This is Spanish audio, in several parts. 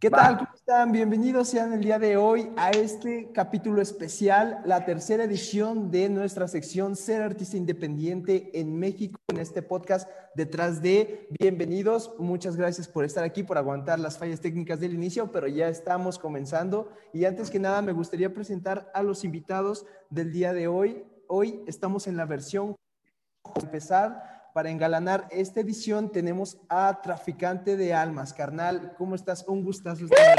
¿Qué tal? ¿Cómo están? Bienvenidos sean el día de hoy a este capítulo especial, la tercera edición de nuestra sección Ser Artista Independiente en México, en este podcast detrás de Bienvenidos. Muchas gracias por estar aquí, por aguantar las fallas técnicas del inicio, pero ya estamos comenzando. Y antes que nada, me gustaría presentar a los invitados del día de hoy. Hoy estamos en la versión empezar para engalanar esta edición tenemos a Traficante de Almas. Carnal, ¿cómo estás? Un gustazo estar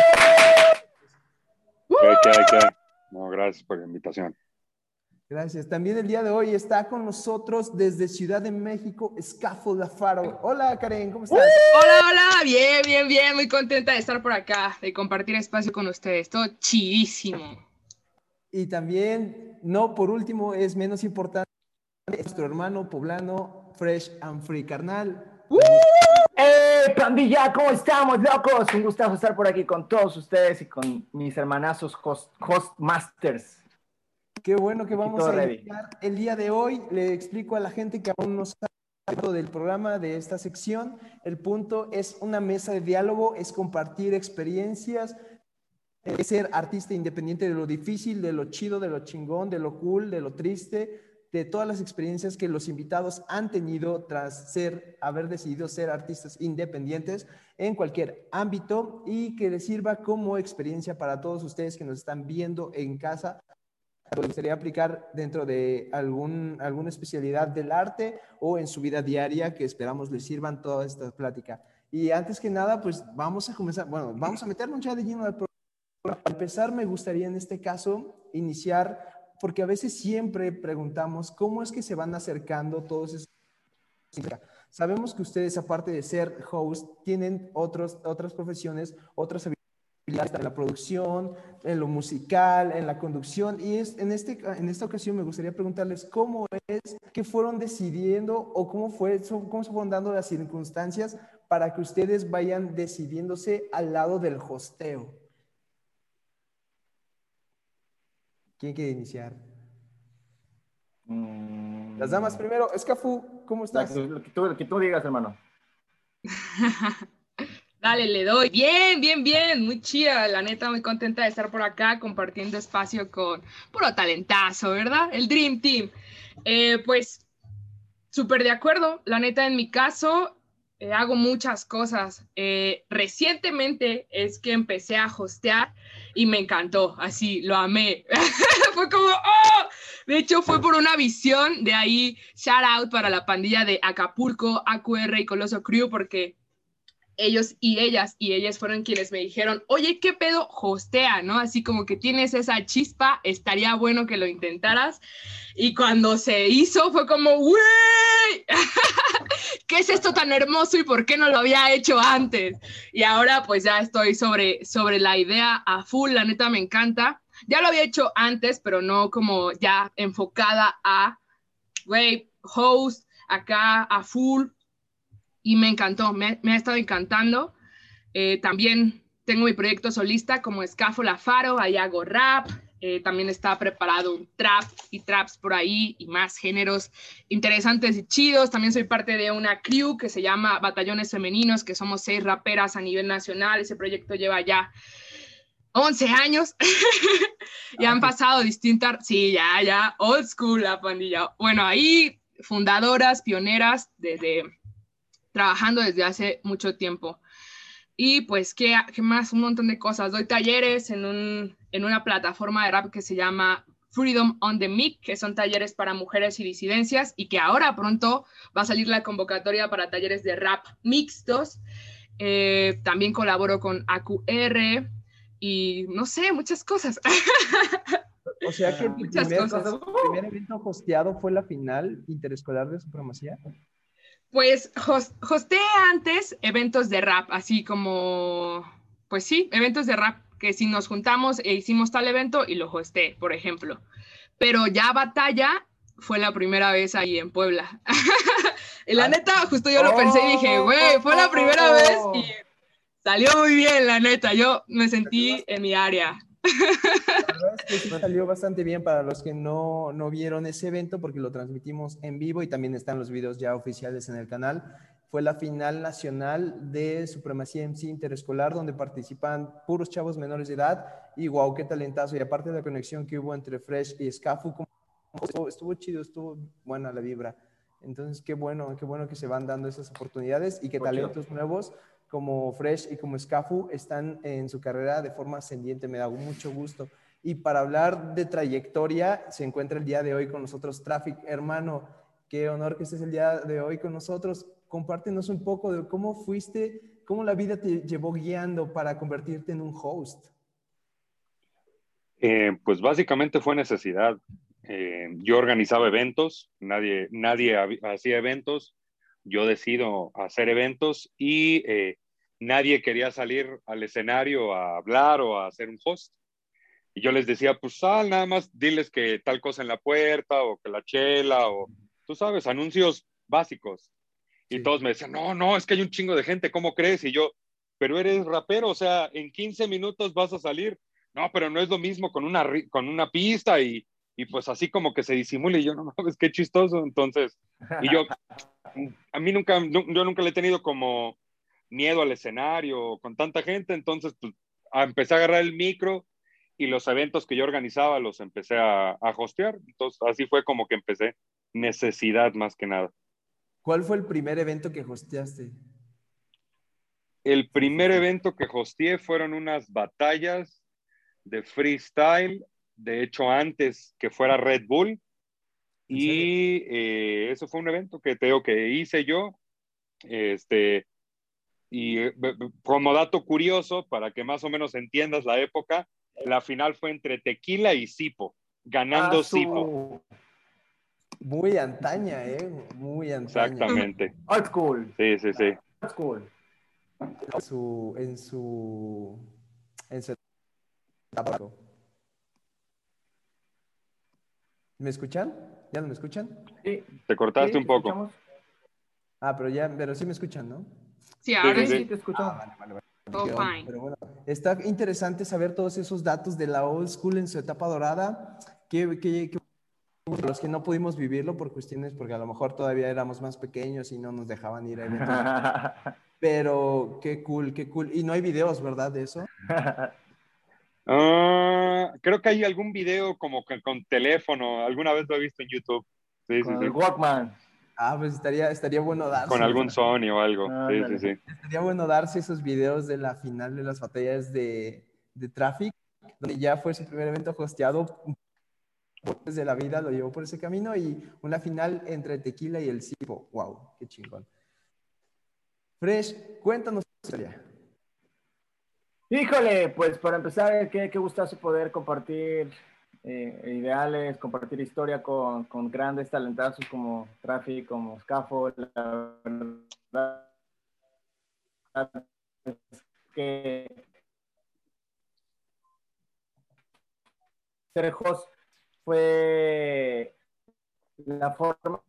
No, gracias por la invitación. Gracias. También el día de hoy está con nosotros desde Ciudad de México, Escafo Faro. Hola, Karen, ¿cómo estás? Hola, hola, bien, bien, bien. Muy contenta de estar por acá, de compartir espacio con ustedes. Todo chidísimo. Y también, no por último, es menos importante, nuestro hermano poblano Fresh and Free, carnal. ¡Eh, pandilla! ¿Cómo estamos, locos? Un gustazo estar por aquí con todos ustedes y con mis hermanazos host, Hostmasters. Qué bueno que vamos a iniciar el día de hoy. Le explico a la gente que aún no sabe del programa, de esta sección. El punto es una mesa de diálogo, es compartir experiencias, es ser artista independiente de lo difícil, de lo chido, de lo chingón, de lo cool, de lo triste, de todas las experiencias que los invitados han tenido tras ser, haber decidido ser artistas independientes en cualquier ámbito y que les sirva como experiencia para todos ustedes que nos están viendo en casa. Les gustaría aplicar dentro de algún, alguna especialidad del arte o en su vida diaria que esperamos les sirvan toda esta plática. Y antes que nada, pues vamos a comenzar, bueno, vamos a meternos ya de lleno al programa. Para empezar, me gustaría en este caso iniciar porque a veces siempre preguntamos cómo es que se van acercando todos esos... Sabemos que ustedes, aparte de ser host, tienen otros, otras profesiones, otras habilidades en la producción, en lo musical, en la conducción. Y es, en, este, en esta ocasión me gustaría preguntarles cómo es que fueron decidiendo o cómo, fue, cómo se fueron dando las circunstancias para que ustedes vayan decidiéndose al lado del hosteo. ¿Quién quiere iniciar? Mm. Las damas primero. Escafu, ¿cómo estás? Lo que, tú, digas, hermano. Dale, le doy. Bien, bien, bien. Muy chida. La neta, muy contenta de estar por acá compartiendo espacio con puro talentazo, ¿verdad? El Dream Team. Eh, pues, súper de acuerdo. La neta, en mi caso, eh, hago muchas cosas. Eh, recientemente es que empecé a hostear y me encantó, así, lo amé. fue como, ¡oh! De hecho, fue por una visión, de ahí, shout out para la pandilla de Acapulco, AQR y Coloso Crew, porque ellos y ellas y ellas fueron quienes me dijeron, oye, ¿qué pedo? Hostea, ¿no? Así como que tienes esa chispa, estaría bueno que lo intentaras. Y cuando se hizo fue como, ¡güey! ¿Qué es esto tan hermoso y por qué no lo había hecho antes? Y ahora pues ya estoy sobre, sobre la idea a full, la neta me encanta. Ya lo había hecho antes, pero no como ya enfocada a, güey, host, acá a full, y me encantó, me, ha estado encantando. Eh, también tengo mi proyecto solista como Escáfola Faro, ahí hago rap, eh, también está preparado un trap y traps por ahí y más géneros interesantes y chidos. También soy parte de una crew que se llama Batallones Femeninos, que somos seis raperas a nivel nacional. Ese proyecto lleva ya 11 años y han pasado distintas, sí, ya, ya, old school la pandilla. Bueno, ahí fundadoras, pioneras desde trabajando desde hace mucho tiempo. Y pues, ¿qué, ¿qué, más? Un montón de cosas. Doy talleres en, un, en una plataforma de rap que se llama Freedom on the Mic, que son talleres para mujeres y disidencias, y que ahora pronto va a salir la convocatoria para talleres de rap mixtos. Eh, también colaboro con AQR y no sé, muchas cosas. O sea que muchas primer, cosas. el primer evento hosteado fue la final interescolar de supremacía. Pues hosteé antes eventos de rap, así como, pues sí, eventos de rap, que si nos juntamos e hicimos tal evento y lo hosteé, por ejemplo. Pero ya batalla fue la primera vez ahí en Puebla. y la ah. neta, justo yo lo pensé y dije, güey, fue la primera vez y salió muy bien, la neta. Yo me sentí en mi área. La verdad es que salió bastante bien para los que no, no, vieron ese evento porque lo transmitimos en vivo y también están los videos ya oficiales en el canal. fue la final nacional de Supremacía MC Interescolar, donde participan puros chavos menores de edad. Y wow, qué talentazo. Y aparte de la conexión que hubo entre Fresh y Scafu, estuvo, estuvo chido, estuvo buena la vibra. Entonces, qué bueno, qué bueno que se van dando esas oportunidades y que talentos nuevos como Fresh y como Scafu están en su carrera de forma ascendiente. Me da mucho gusto. Y para hablar de trayectoria, se encuentra el día de hoy con nosotros Traffic. Hermano, qué honor que estés el día de hoy con nosotros. Compártenos un poco de cómo fuiste, cómo la vida te llevó guiando para convertirte en un host. Eh, pues básicamente fue necesidad. Eh, yo organizaba eventos, nadie, nadie hacía eventos, yo decido hacer eventos y eh, nadie quería salir al escenario a hablar o a hacer un host. Y yo les decía, pues sal, nada más diles que tal cosa en la puerta o que la chela o, tú sabes, anuncios básicos. Y todos me decían, no, no, es que hay un chingo de gente, ¿cómo crees? Y yo, pero eres rapero, o sea, en 15 minutos vas a salir. No, pero no es lo mismo con una, con una pista y, y pues así como que se disimule y yo, no mames, qué chistoso. Entonces, y yo, a mí nunca, yo nunca le he tenido como miedo al escenario con tanta gente, entonces pues empecé a agarrar el micro y los eventos que yo organizaba los empecé a, a hostear. Entonces, así fue como que empecé. Necesidad más que nada. ¿Cuál fue el primer evento que hosteaste? El primer evento que hosteé fueron unas batallas de freestyle de hecho antes que fuera Red Bull. Y eh, eso fue un evento que tengo que hice yo. Este, y eh, como dato curioso, para que más o menos entiendas la época, la final fue entre Tequila y Sipo, ganando ah, Sipo. Muy antaña, ¿eh? Muy antaña. Exactamente. Old school. Sí, sí, sí. Old school. En su, en su, en su ¿Me escuchan? ¿Ya no me escuchan? Sí. Te cortaste un poco. Ah, pero ya, pero sí me escuchan, ¿no? Sí, ahora sí, te escucho. Ah, vale, vale, vale. Todo fine. Pero bueno, está interesante saber todos esos datos de la old school en su etapa dorada. Que, que, los que no pudimos vivirlo por cuestiones, porque a lo mejor todavía éramos más pequeños y no nos dejaban ir a eventos. Pero qué cool, qué cool. Y no hay videos, ¿verdad? De eso. Ah, creo que hay algún video como con teléfono, alguna vez lo he visto en YouTube. Sí, con el Walkman. Ah, pues estaría, estaría bueno darse. Con algún Sony o algo. sí, sí, sí. Estaría bueno darse esos videos de la final de las batallas de, de Traffic, donde ya fue su primer evento hosteado desde la vida, lo llevó por ese camino y una final entre Tequila y el Cipo. ¡Wow! ¡Qué chingón! Fresh, cuéntanos tu historia. Híjole, pues para empezar, qué, qué gustazo poder compartir eh, ideales, compartir historia con, con, grandes talentazos como Traffic, como Scaffold. La verdad que ser host fue la forma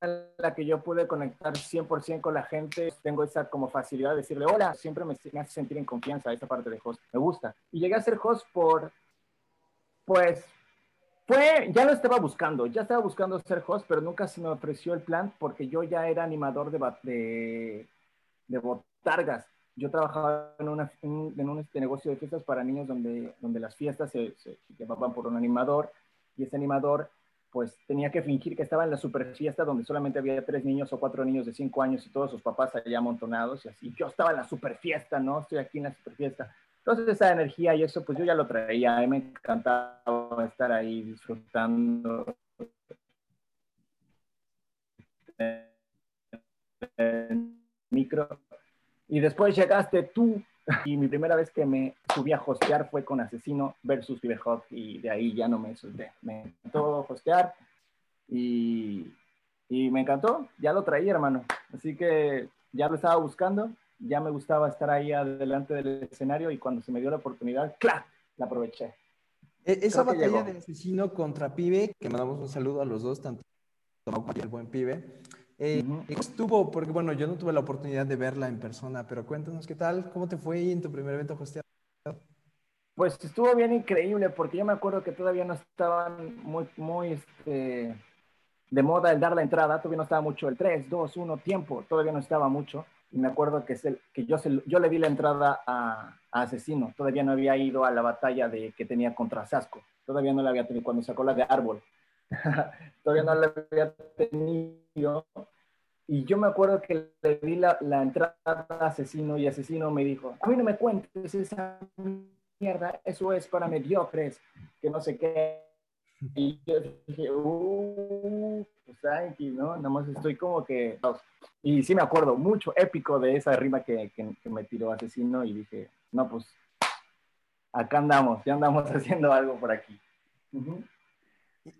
en la que yo pude conectar 100% con la gente, tengo esa como facilidad de decirle hola, siempre me, hace sentir en confianza esa parte de host, me gusta. Y llegué a ser host por, pues, fue, ya lo estaba buscando, ya estaba buscando ser host, pero nunca se me ofreció el plan porque yo ya era animador de, de, de botargas. Yo trabajaba en, una, en, un este negocio de fiestas para niños donde, donde las fiestas se, se llevaban por un animador y ese animador pues tenía que fingir que estaba en la super fiesta donde solamente había tres niños o cuatro niños de cinco años y todos sus papás allá amontonados y así. Yo estaba en la super fiesta, ¿no? Estoy aquí en la super fiesta. Entonces esa energía y eso, pues yo ya lo traía. A mí me encantaba estar ahí disfrutando. El micro. Y después llegaste tú y mi primera vez que me subí a hostear fue con Asesino versus Hot y de ahí ya no me solté. Me encantó hostear y, y me encantó, ya lo traía, hermano. Así que ya lo estaba buscando, ya me gustaba estar ahí adelante del escenario y cuando se me dio la oportunidad, ¡clac! La aproveché. E-, esa batalla de asesino contra pibe, que mandamos un saludo a los dos, tanto como el buen pibe, eh, Estuvo, porque bueno, yo no tuve la oportunidad de verla en persona, pero cuéntanos qué tal, cómo te fue en tu primer evento hosteado. Pues estuvo bien increíble, porque yo me acuerdo que todavía no estaban muy, muy, este, de moda el dar la entrada, todavía no estaba mucho el 3, 2, 1, tiempo, todavía no estaba mucho. Y me acuerdo que, es el, que yo, yo le di la entrada a, Asesino, todavía no había ido a la batalla de, que tenía contra Sasco, todavía no la había tenido cuando sacó la de Árbol, todavía no la había tenido. Y yo me acuerdo que le di la, la entrada a Asesino y Asesino me dijo, a mí no me cuentes esa mierda, eso es para mediocres, que no sé qué y yo dije, uh, pues aquí, ¿no? Nada más estoy como que... Y sí me acuerdo mucho épico de esa rima que, que, me tiró Asesino y dije, no, pues acá andamos, ya andamos haciendo algo por aquí.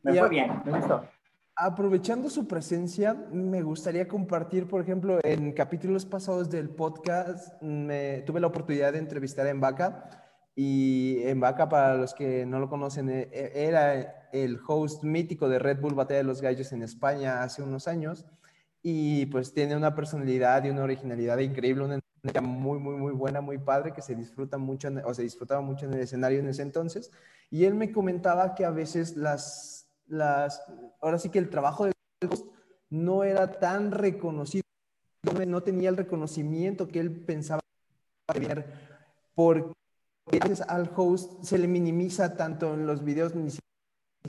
Me fue bien, me gustó. Aprovechando su presencia, me gustaría compartir, por ejemplo, en capítulos pasados del podcast, me, tuve la oportunidad de entrevistar a Embaca y Embaca, para los que no lo conocen, e, e, era el host mítico de Red Bull Batalla de los Gallos en España hace unos años. Y pues tiene una personalidad y una originalidad increíble, una muy, muy, muy buena, muy padre, que se disfruta mucho, o se disfrutaba mucho en el escenario en ese entonces. Y él me comentaba que a veces las, las, ahora sí que el trabajo host no era tan reconocido, no tenía el reconocimiento que él pensaba tener, porque veces al host se le minimiza tanto en los videos, ni siquiera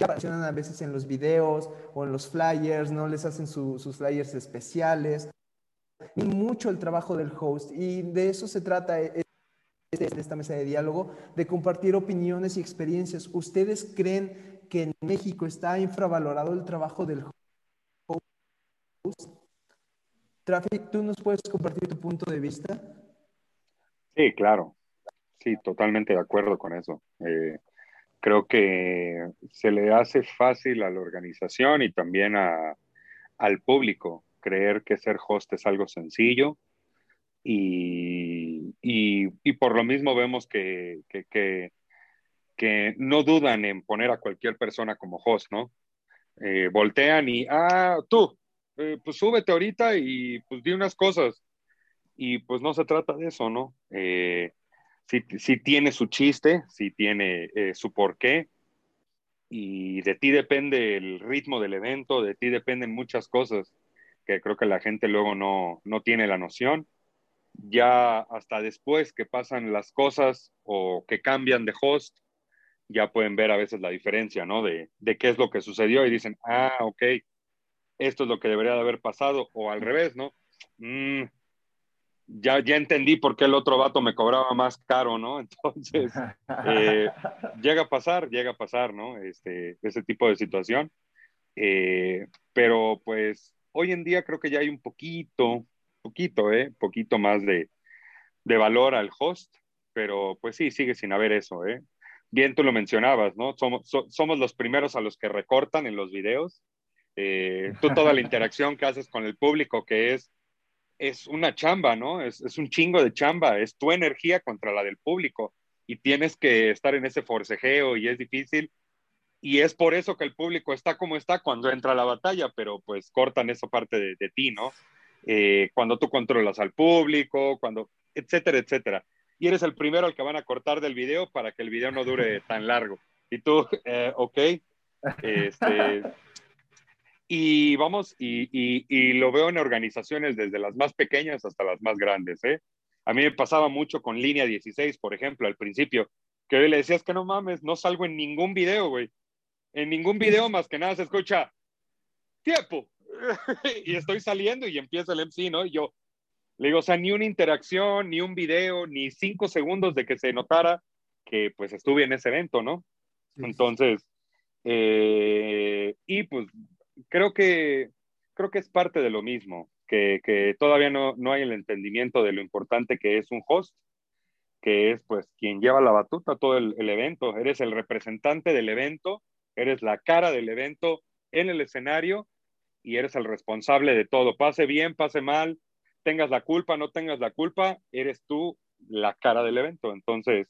aparecen a veces en los videos o en los flyers, no les hacen sus flyers especiales. Y mucho el trabajo del host y de eso se trata e, e, de esta mesa de diálogo, de compartir opiniones y experiencias. ¿Ustedes creen que en México está infravalorado el trabajo del host? Traffic, ¿tú nos puedes compartir tu punto de vista? Sí, claro. Sí, totalmente de acuerdo con eso. Eh, creo que se le hace fácil a la organización y también al público creer que ser host es algo sencillo y, por lo mismo vemos que, que, no dudan en poner a cualquier persona como host, ¿no? Eh, voltean y, ah, tú, eh, pues súbete ahorita y pues di unas cosas. Y pues no se trata de eso, ¿no? sí, tiene su chiste, sí tiene eh, su porqué, y de ti depende el ritmo del evento, de ti dependen muchas cosas que creo que la gente luego no, no tiene la noción. Ya hasta después que pasan las cosas o que cambian de host, ya pueden ver a veces la diferencia, ¿no? De, de qué es lo que sucedió y dicen, ah, ok, esto es lo que debería de haber pasado, o al revés, ¿no? Mm, ya, ya entendí por qué el otro vato me cobraba más caro, ¿no? Entonces, eh, llega a pasar, llega a pasar, ¿no? Este, ese tipo de situación. Eh, pero pues hoy en día creo que ya hay un poquito, poquito, ¿eh? Poquito más de, de valor al host, pero pues sí, sigue sin haber eso, ¿eh? Bien tú lo mencionabas, ¿no? Somos, somos los primeros a los que recortan en los videos. Eh, tú toda la interacción que haces con el público, que es es una chamba, ¿no? Es, un chingo de chamba, es tu energía contra la del público y tienes que estar en ese forcejeo y es difícil. Y es por eso que el público está como está cuando entra a la batalla, pero pues cortan esa parte de, ti, ¿no? Eh, cuando tú controlas al público, cuando, etcétera, etcétera. Y eres el primero al que van a cortar del video para que el video no dure tan largo. Y tú, eh, ok, este, y vamos, y, y, lo veo en organizaciones desde las más pequeñas hasta las más grandes. ¿eh? A mí me pasaba mucho con Línea 16, por ejemplo, al principio, que le decías que no mames, no salgo en ningún video, güey. En ningún video más que nada se escucha tiempo. y estoy saliendo y empieza el MC, ¿no? Y yo le digo, o sea, ni una interacción, ni un video, ni cinco segundos de que se notara que pues estuve en ese evento, ¿no? Entonces, eh, y pues creo que, creo que es parte de lo mismo, que, que todavía no, no, hay el entendimiento de lo importante que es un host, que es pues quien lleva la batuta todo el, el evento, eres el representante del evento, eres la cara del evento en el escenario y eres el responsable de todo, pase bien, pase mal, tengas la culpa, no tengas la culpa, eres tú la cara del evento. Entonces,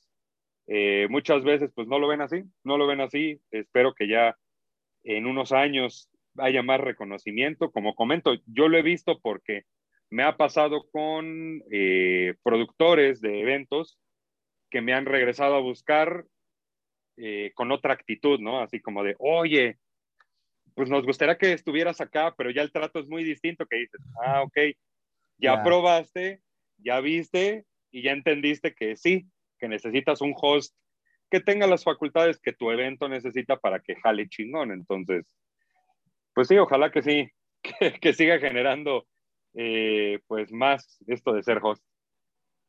eh, muchas veces pues no lo ven así, no lo ven así. Espero que ya en unos años haya más reconocimiento. Como comento, yo lo he visto porque me ha pasado con eh, productores de eventos que me han regresado a buscar eh, con otra actitud, ¿no? Así como de, oye, pues nos gustaría que estuvieras acá, pero ya el trato es muy distinto, que dices, ah, ok, ya probaste, ya viste y ya entendiste que sí, que necesitas un host que tenga las facultades que tu evento necesita para que jale chingón. Entonces, pues sí, ojalá que sí, que, siga generando eh, pues más esto de ser host.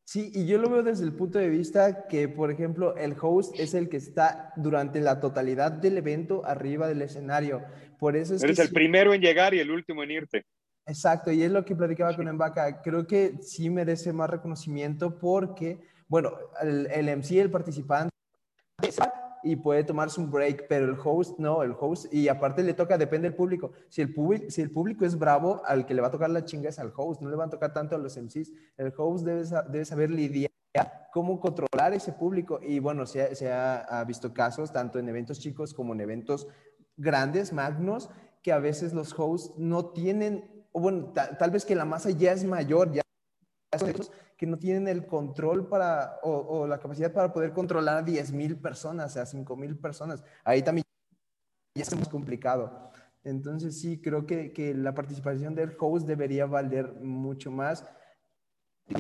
Sí, y yo lo veo desde el punto de vista que, por ejemplo, el host es el que está durante la totalidad del evento arriba del escenario. Por eso es Eres el primero en llegar y el último en irte. Exacto, y es lo que platicaba con Embaca. Creo que sí merece más reconocimiento porque, bueno, el, el MC, el participante, y puede tomarse un break, pero el host no, el host, y aparte le toca, depende del público. Si el, público, si el público es bravo, al que le va a tocar la chinga es al host, no le va a tocar tanto a los MCs. El host debe, debe saber lidiar, cómo controlar ese público. Y bueno, se, se ha, visto casos, tanto en eventos chicos como en eventos grandes, magnos, que a veces los hosts no tienen, o bueno, tal vez que la masa ya es mayor, ya que no tienen el control para, o, la capacidad para poder controlar a 10 mil personas, a 5 mil personas. Ahí también ya es más complicado. Entonces sí, creo que, que, la participación del host debería valer mucho más.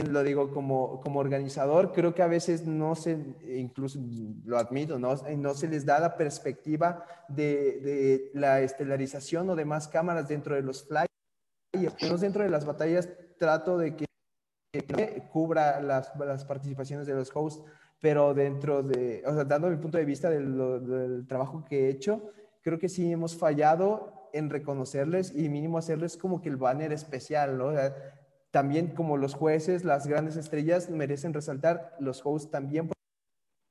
Lo digo como, como organizador, creo que a veces no se, incluso lo admito, no, no se les da la perspectiva de, de la estelarización o de más cámaras dentro de los flyers. Dentro de las batallas trato de que cubra las, las, participaciones de los hosts, pero dentro de, o sea, dando mi punto de vista del, trabajo que he hecho, creo que sí hemos fallado en reconocerles y mínimo hacerles como que el banner especial, ¿no? también como los jueces, las grandes estrellas merecen resaltar, los hosts también,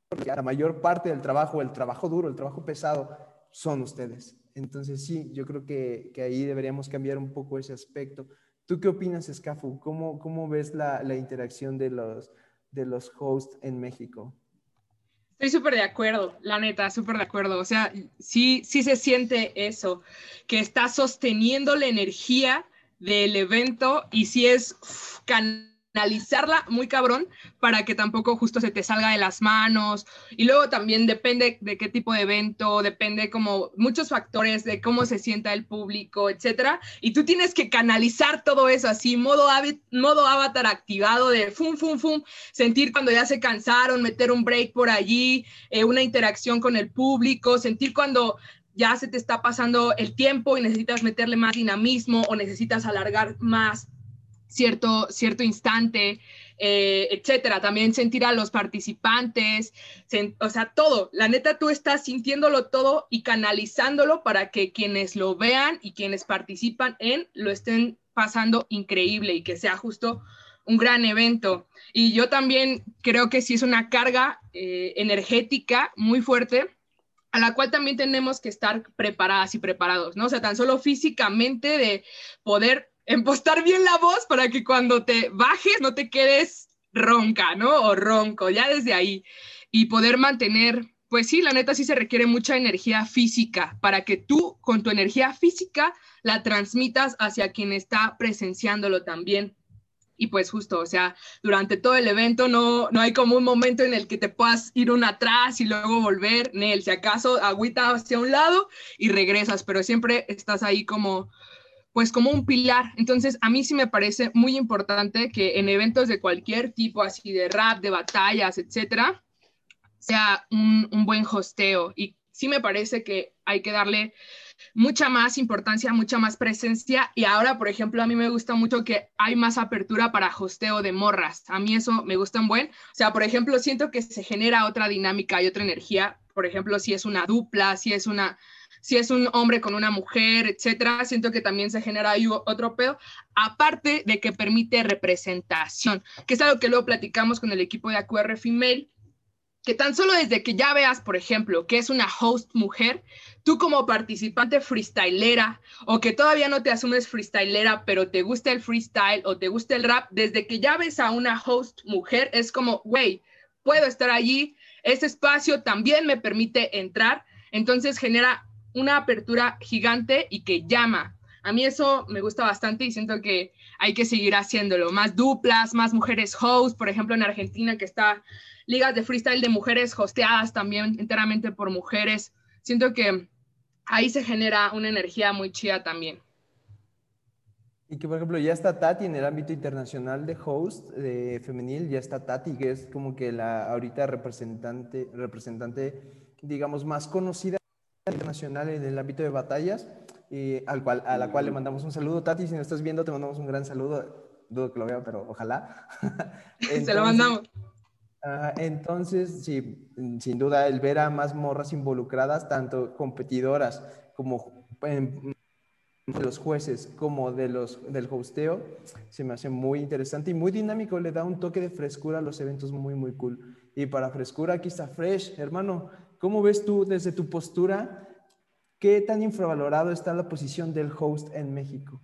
porque la mayor parte del trabajo, el trabajo duro, el trabajo pesado, son ustedes. Entonces sí, yo creo que, que ahí deberíamos cambiar un poco ese aspecto. ¿Tú qué opinas, Scafu? ¿Cómo, cómo ves la, la, interacción de los, de los hosts en México? Estoy súper de acuerdo, la neta, súper de acuerdo. O sea, sí, sí se siente eso, que está sosteniendo la energía del evento y si es analizarla muy cabrón para que tampoco justo se te salga de las manos. Y luego también depende de qué tipo de evento, depende como muchos factores de cómo se sienta el público, etcétera. Y tú tienes que canalizar todo eso así, modo, modo avatar activado de fum, fum, fum, sentir cuando ya se cansaron, meter un break por allí, eh, una interacción con el público, sentir cuando ya se te está pasando el tiempo y necesitas meterle más dinamismo o necesitas alargar más cierto, cierto instante, eh, etcétera. También sentir a los participantes, o sea, todo. La neta, tú estás sintiéndolo todo y canalizándolo para que quienes lo vean y quienes participan en lo estén pasando increíble y que sea justo un gran evento. Y yo también creo que sí es una carga eh, energética muy fuerte a la cual también tenemos que estar preparadas y preparados, ¿no? O sea, tan solo físicamente de poder empostar bien la voz para que cuando te bajes no te quedes ronca, ¿no? O ronco, ya desde ahí. Y poder mantener, pues sí, la neta sí se requiere mucha energía física para que tú con tu energía física la transmitas hacia quien está presenciándolo también. Y pues justo, o sea, durante todo el evento no, no hay como un momento en el que te puedas ir un atrás y luego volver, Nel, si acaso agüita hacia un lado y regresas, pero siempre estás ahí como pues como un pilar. Entonces, a mí sí me parece muy importante que en eventos de cualquier tipo, así de rap, de batallas, etcétera, sea un, buen hosteo. Y sí me parece que hay que darle mucha más importancia, mucha más presencia. Y ahora, por ejemplo, a mí me gusta mucho que hay más apertura para hosteo de morras. A mí eso me gusta un buen. O sea, por ejemplo, siento que se genera otra dinámica y otra energía. Por ejemplo, si es una dupla, si es una si es un hombre con una mujer, etcétera, siento que también se genera ahí otro pedo, aparte de que permite representación, que es algo que luego platicamos con el equipo de AQR Female, que tan solo desde que ya veas, por ejemplo, que es una host mujer, tú como participante freestylera o que todavía no te asumes freestylera, pero te gusta el freestyle o te gusta el rap, desde que ya ves a una host mujer, es como, güey, puedo estar allí, ese espacio también me permite entrar, entonces genera una apertura gigante y que llama. A mí eso me gusta bastante y siento que hay que seguir haciéndolo. Más duplas, más mujeres host, por ejemplo en Argentina que está ligas de freestyle de mujeres hosteadas también enteramente por mujeres. Siento que ahí se genera una energía muy chida también. Y que, por ejemplo, ya está Tati en el ámbito internacional de host de femenil, ya está Tati, que es como que la ahorita representante, representante digamos, más conocida internacional en el ámbito de batallas, y al cual, a la cual le mandamos un saludo. Tati, si nos estás viendo, te mandamos un gran saludo. Dudo que lo vea, pero ojalá. Se lo mandamos. entonces, sí, sin duda, el ver a más morras involucradas, tanto competidoras como en, de los jueces como de los, del hosteo, se me hace muy interesante y muy dinámico, le da un toque de frescura a los eventos muy, muy cool. Y para frescura, aquí está Fresh, hermano, ¿cómo ves tú desde tu postura qué tan infravalorado está la posición del host en México?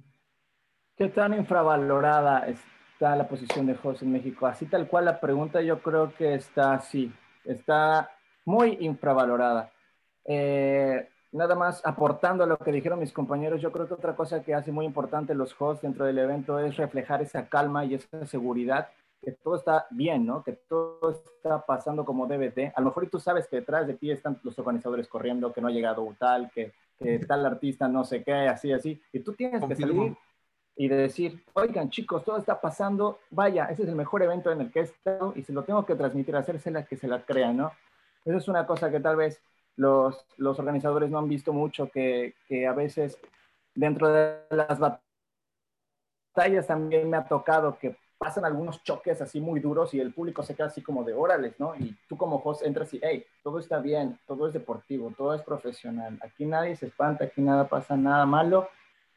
¿Qué tan infravalorada está la posición de host en México? Así tal cual la pregunta yo creo que está así, está muy infravalorada. Eh, nada más aportando a lo que dijeron mis compañeros, yo creo que otra cosa que hace muy importante los hosts dentro del evento es reflejar esa calma y esa seguridad, que todo está bien, ¿no? Que todo está pasando como debe de. A lo mejor tú sabes que detrás de ti están los organizadores corriendo, que no ha llegado tal, que, tal artista no sé qué, así, así. Y tú tienes que salir y decir, oigan chicos, todo está pasando, vaya, ese es el mejor evento en el que he estado y se lo tengo que transmitir, hacérsela que se la crean, ¿no? Eso es una cosa que tal vez los, los organizadores no han visto mucho, que, que, a veces dentro de las batallas también me ha tocado que pasan algunos choques así muy duros y el público se queda así como de órales, ¿no? Y tú como host entras y, hey, todo está bien, todo es deportivo, todo es profesional, aquí nadie se espanta, aquí nada pasa nada malo.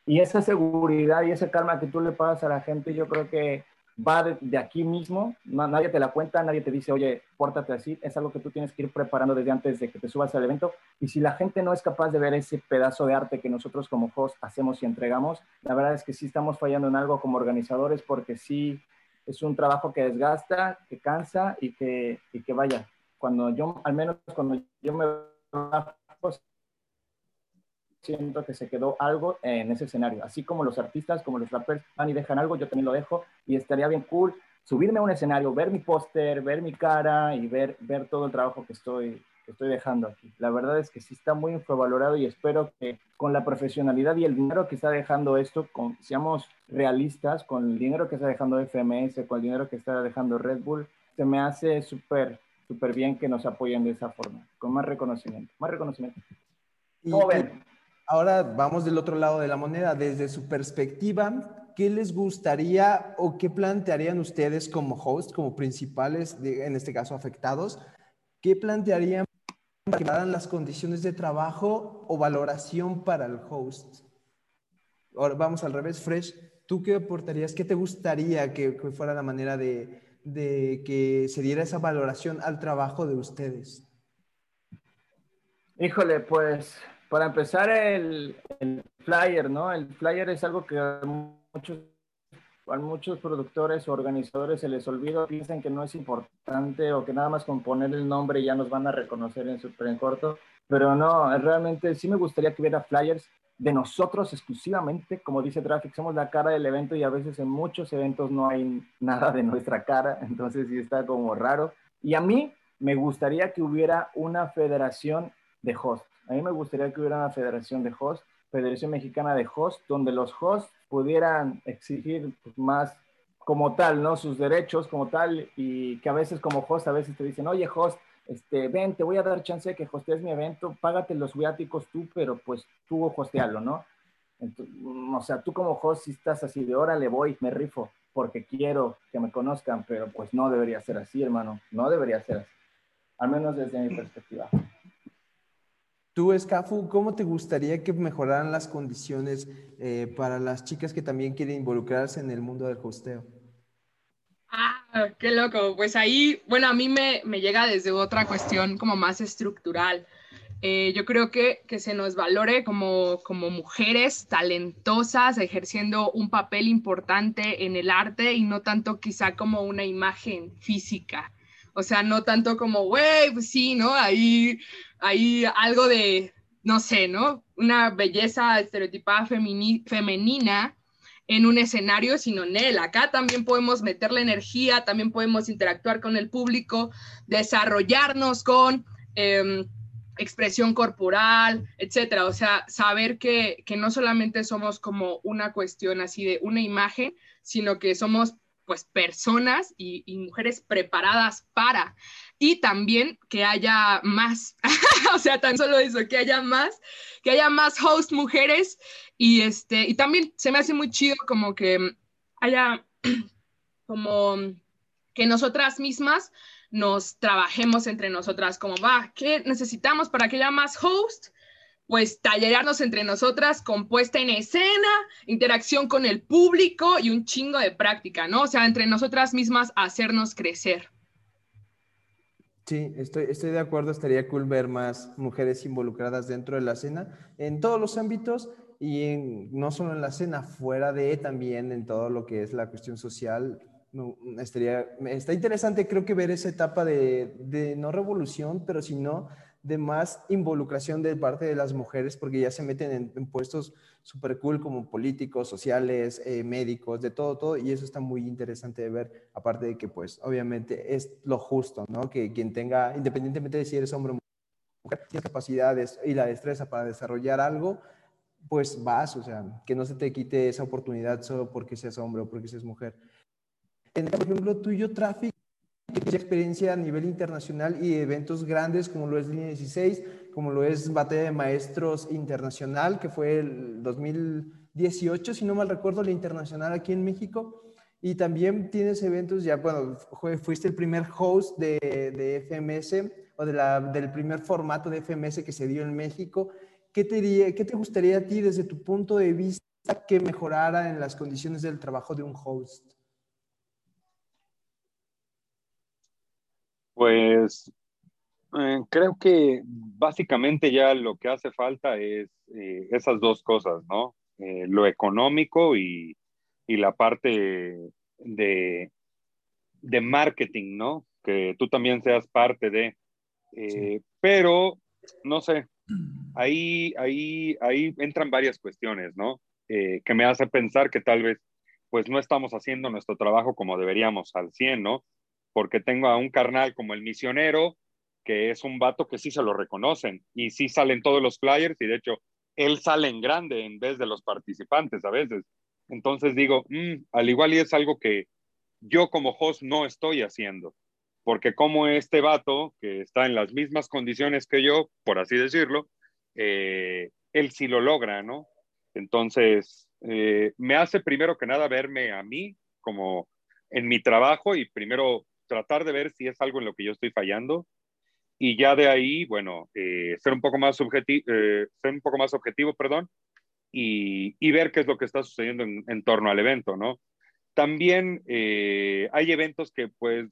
Y esa seguridad y esa calma que tú le pasas a la gente, yo creo que va de, aquí mismo, nadie te la cuenta, nadie te dice, oye, pórtate así, es algo que tú tienes que ir preparando desde antes de que te subas al evento. Y si la gente no es capaz de ver ese pedazo de arte que nosotros como host hacemos y entregamos, la verdad es que sí estamos fallando en algo como organizadores porque sí es un trabajo que desgasta, que cansa y que, y que vaya, cuando yo, al menos cuando yo me siento que se quedó algo en ese escenario. Así como los artistas, como los rappers van y dejan algo, yo también lo dejo y estaría bien cool subirme a un escenario, ver mi póster, ver mi cara y ver, ver todo el trabajo que estoy, que estoy dejando aquí. La verdad es que sí está muy infravalorado y espero que con la profesionalidad y el dinero que está dejando esto, con, seamos realistas, con el dinero que está dejando FMS, con el dinero que está dejando Red Bull, se me hace súper, súper bien que nos apoyen de esa forma, con más reconocimiento, más reconocimiento. ¿Cómo ven? Ahora vamos del otro lado de la moneda. Desde su perspectiva, ¿qué les gustaría o qué plantearían ustedes como host, como principales, en este caso afectados? ¿Qué plantearían para que daran las condiciones de trabajo o valoración para el host? Ahora vamos al revés, Fresh. ¿Tú qué aportarías? ¿Qué te gustaría que, fuera la manera de, de que se diera esa valoración al trabajo de ustedes? Híjole, pues para empezar, el, flyer, ¿no? El flyer es algo que a muchos, a muchos productores o organizadores se les olvida, piensan que no es importante o que nada más con poner el nombre ya nos van a reconocer en súper en corto. Pero no, realmente sí me gustaría que hubiera flyers de nosotros exclusivamente, como dice Traffic, somos la cara del evento y a veces en muchos eventos no hay nada de nuestra cara, entonces sí está como raro. Y a mí me gustaría que hubiera una federación de host a mí me gustaría que hubiera una federación de host, Federación Mexicana de Host, donde los hosts pudieran exigir más como tal, ¿no? Sus derechos como tal y que a veces como host a veces te dicen, oye host, este, ven, te voy a dar chance de que hostees mi evento, págate los viáticos tú, pero pues tú hostealo, ¿no? o sea, tú como host si estás así de hora le voy, me rifo, porque quiero que me conozcan, pero pues no debería ser así, hermano, no debería ser así, al menos desde mi perspectiva. Tú, Escafu, ¿cómo te gustaría que mejoraran las condiciones eh, para las chicas que también quieren involucrarse en el mundo del hosteo? Ah, qué loco. Pues ahí, bueno, a mí me, me llega desde otra cuestión como más estructural. Eh, yo creo que, que, se nos valore como, como mujeres talentosas, ejerciendo un papel importante en el arte y no tanto quizá como una imagen física. O sea, no tanto como, güey, pues sí, ¿no? Ahí, ahí algo de, no sé, ¿no? Una belleza estereotipada femenina en un escenario, sino en él. Acá también podemos meterle energía, también podemos interactuar con el público, desarrollarnos con... Em, expresión corporal, etcétera. O sea, saber que, que no solamente somos como una cuestión así de una imagen, sino que somos pues personas y, mujeres preparadas para. Y también que haya más, o sea, tan solo eso, que haya más, que haya más host mujeres y este, y también se me hace muy chido como que haya como que nosotras mismas nos trabajemos entre nosotras como va, ¿qué necesitamos para que haya más host? Pues tallerarnos entre nosotras con puesta en escena, interacción con el público y un chingo de práctica, ¿no? O sea, entre nosotras mismas hacernos crecer. Sí, estoy, de acuerdo, estaría cool ver más mujeres involucradas dentro de la escena en todos los ámbitos y no solo en la escena, fuera de también en todo lo que es la cuestión social. No, estaría, está interesante creo que ver esa etapa de, no revolución, pero sino de más involucración de parte de las mujeres, porque ya se meten en, puestos súper cool como políticos, sociales, eh, médicos, de todo, todo, y eso está muy interesante de ver, aparte de que, pues, obviamente es lo justo, ¿no? Que quien tenga, independientemente de si eres hombre o mujer, capacidades y la destreza para desarrollar algo, pues vas, o sea, que no se te quite esa oportunidad solo porque seas hombre o porque seas mujer. En, por ejemplo, tuyo, tráfico experiencia a nivel internacional y eventos grandes como lo es Línea 16, como lo es Batalla de Maestros Internacional, que fue el 2018, si no mal recuerdo, la internacional aquí en México. Y también tienes eventos, ya, bueno, fuiste el primer host de, de FMS o de la, del primer formato de FMS que se dio en México. ¿Qué te, ¿Qué te gustaría a ti desde tu punto de vista que mejorara en las condiciones del trabajo de un host? Pues eh, creo que básicamente ya lo que hace falta es eh, esas dos cosas, ¿no? Eh, lo económico y, la parte de, de, marketing, ¿no? Que tú también seas parte de. Pero, no sé, ahí, ahí, ahí entran varias cuestiones, ¿no? que me hace pensar que tal vez pues no estamos haciendo nuestro trabajo como deberíamos al 100, ¿no? Porque tengo a un carnal como el misionero, que es un vato que sí se lo reconocen y sí salen todos los flyers y de hecho él sale en grande en vez de los participantes a veces. Entonces digo, mm, al igual y es algo que yo como host no estoy haciendo, porque como este vato, que está en las mismas condiciones que yo, por así decirlo, eh, él sí lo logra, ¿no? Entonces, eh, me hace primero que nada verme a mí como en mi trabajo y primero tratar de ver si es algo en lo que yo estoy fallando y ya de ahí, bueno, eh, ser, un poco más eh, ser un poco más objetivo, perdón, y, y, ver qué es lo que está sucediendo en, torno al evento, ¿no? También eh, hay eventos que pues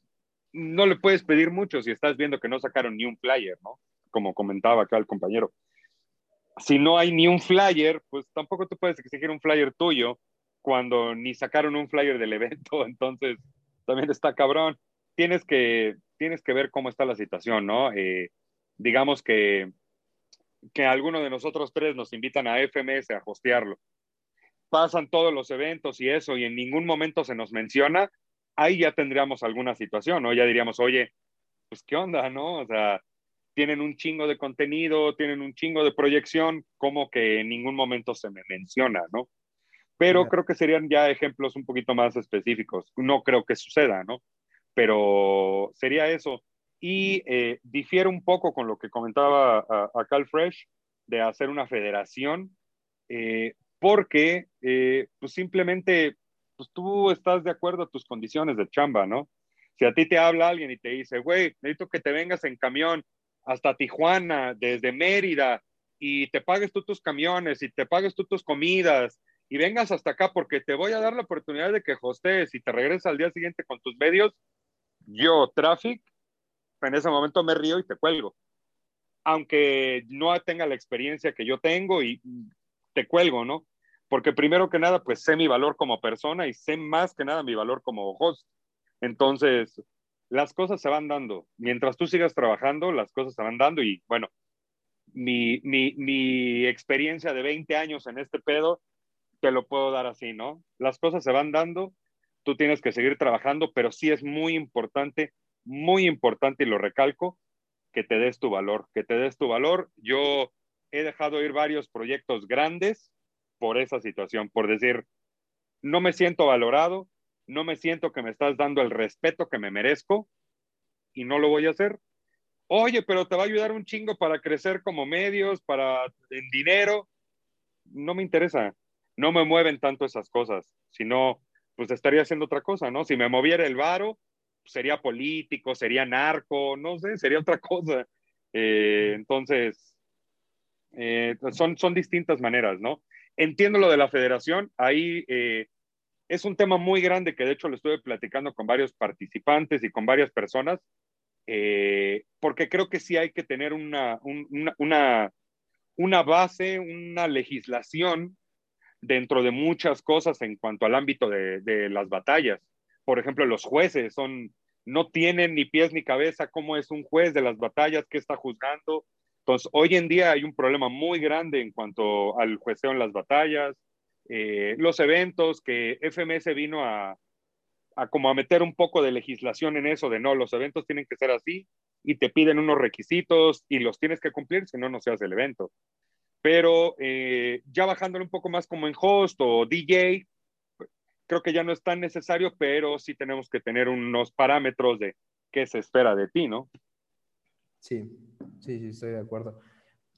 no le puedes pedir mucho si estás viendo que no sacaron ni un flyer, ¿no? Como comentaba acá el compañero. Si no hay ni un flyer, pues tampoco te puedes exigir un flyer tuyo cuando ni sacaron un flyer del evento, entonces también está cabrón tienes que, tienes que ver cómo está la situación, ¿no? Eh, digamos que, que alguno de nosotros tres nos invitan a FMS a hostearlo. Pasan todos los eventos y eso, y en ningún momento se nos menciona, ahí ya tendríamos alguna situación, ¿no? Ya diríamos, oye, pues qué onda, ¿no? O sea, tienen un chingo de contenido, tienen un chingo de proyección, como que en ningún momento se me menciona, ¿no? Pero creo que serían ya ejemplos un poquito más específicos. No creo que suceda, ¿no? Pero sería eso. Y eh, difiere un poco con lo que comentaba a, Cal Fresh de hacer una federación, eh, porque eh, pues simplemente pues tú estás de acuerdo a tus condiciones de chamba, ¿no? Si a ti te habla alguien y te dice, güey, necesito que te vengas en camión hasta Tijuana, desde Mérida, y te pagues tú tus camiones y te pagues tú tus comidas y vengas hasta acá porque te voy a dar la oportunidad de que hostees y te regreses al día siguiente con tus medios, yo, Traffic, en ese momento me río y te cuelgo. Aunque no tenga la experiencia que yo tengo y te cuelgo, ¿no? Porque primero que nada, pues sé mi valor como persona y sé más que nada mi valor como host. Entonces, las cosas se van dando. Mientras tú sigas trabajando, las cosas se van dando y bueno, mi, mi, mi experiencia de 20 años en este pedo, te lo puedo dar así, ¿no? Las cosas se van dando tú tienes que seguir trabajando, pero sí es muy importante, muy importante, y lo recalco, que te des tu valor, que te des tu valor. Yo he dejado ir varios proyectos grandes por esa situación, por decir, no me siento valorado, no me siento que me estás dando el respeto que me merezco y no lo voy a hacer. Oye, pero te va a ayudar un chingo para crecer como medios, para en dinero. No me interesa, no me mueven tanto esas cosas, sino pues estaría haciendo otra cosa, ¿no? Si me moviera el varo, sería político, sería narco, no sé, sería otra cosa. Eh, entonces, eh, son, son distintas maneras, ¿no? Entiendo lo de la federación, ahí eh, es un tema muy grande que de hecho lo estuve platicando con varios participantes y con varias personas, porque creo que sí hay que tener una, una, una base, una legislación dentro de muchas cosas en cuanto al ámbito de, las batallas por ejemplo, los jueces son, no tienen ni pies ni cabeza cómo es un juez de las batallas, que está juzgando. Entonces, hoy en día hay un problema muy grande en cuanto al jueceo en las batallas, eh, los eventos que FMS vino a, a como a meter un poco de legislación en eso, de no, los eventos tienen que ser así y te piden unos requisitos y los tienes que cumplir, si no, no se hace el evento. Pero eh, ya bajándole un poco más como en host o DJ, creo que ya no es tan necesario, pero sí tenemos que tener unos parámetros de qué se espera de ti, ¿no? Sí, sí, sí, estoy de acuerdo.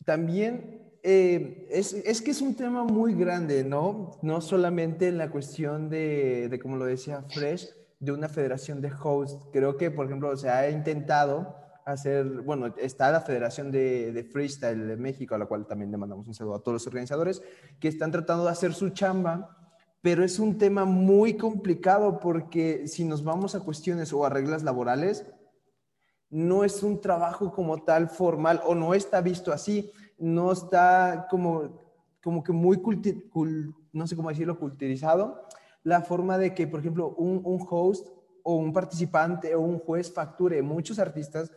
También eh, es, es, que es un tema muy grande, ¿no? No solamente en la cuestión de, de, como lo decía Fresh, de una federación de hosts. Creo que, por ejemplo, se ha intentado hacer, bueno, está la Federación de, de, Freestyle de México, a la cual también le mandamos un saludo a todos los organizadores, que están tratando de hacer su chamba pero es un tema muy complicado porque si nos vamos a cuestiones o a reglas laborales, no es un trabajo como tal formal o no está visto así, no está como, como que muy, no sé cómo decirlo, culturizado, la forma de que, por ejemplo, un, un host o un participante o un juez facture. Muchos artistas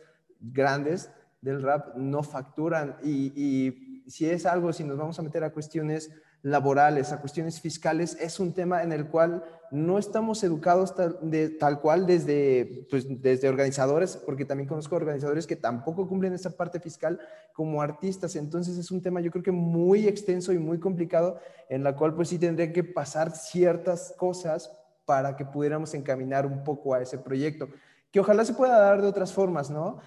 grandes del rap no facturan y, y si es algo, si nos vamos a meter a cuestiones laborales, a cuestiones fiscales, es un tema en el cual no estamos educados tal, de, tal cual desde, pues, desde organizadores, porque también conozco organizadores que tampoco cumplen esa parte fiscal como artistas. Entonces es un tema yo creo que muy extenso y muy complicado, en la cual pues sí tendría que pasar ciertas cosas para que pudiéramos encaminar un poco a ese proyecto, que ojalá se pueda dar de otras formas, ¿no?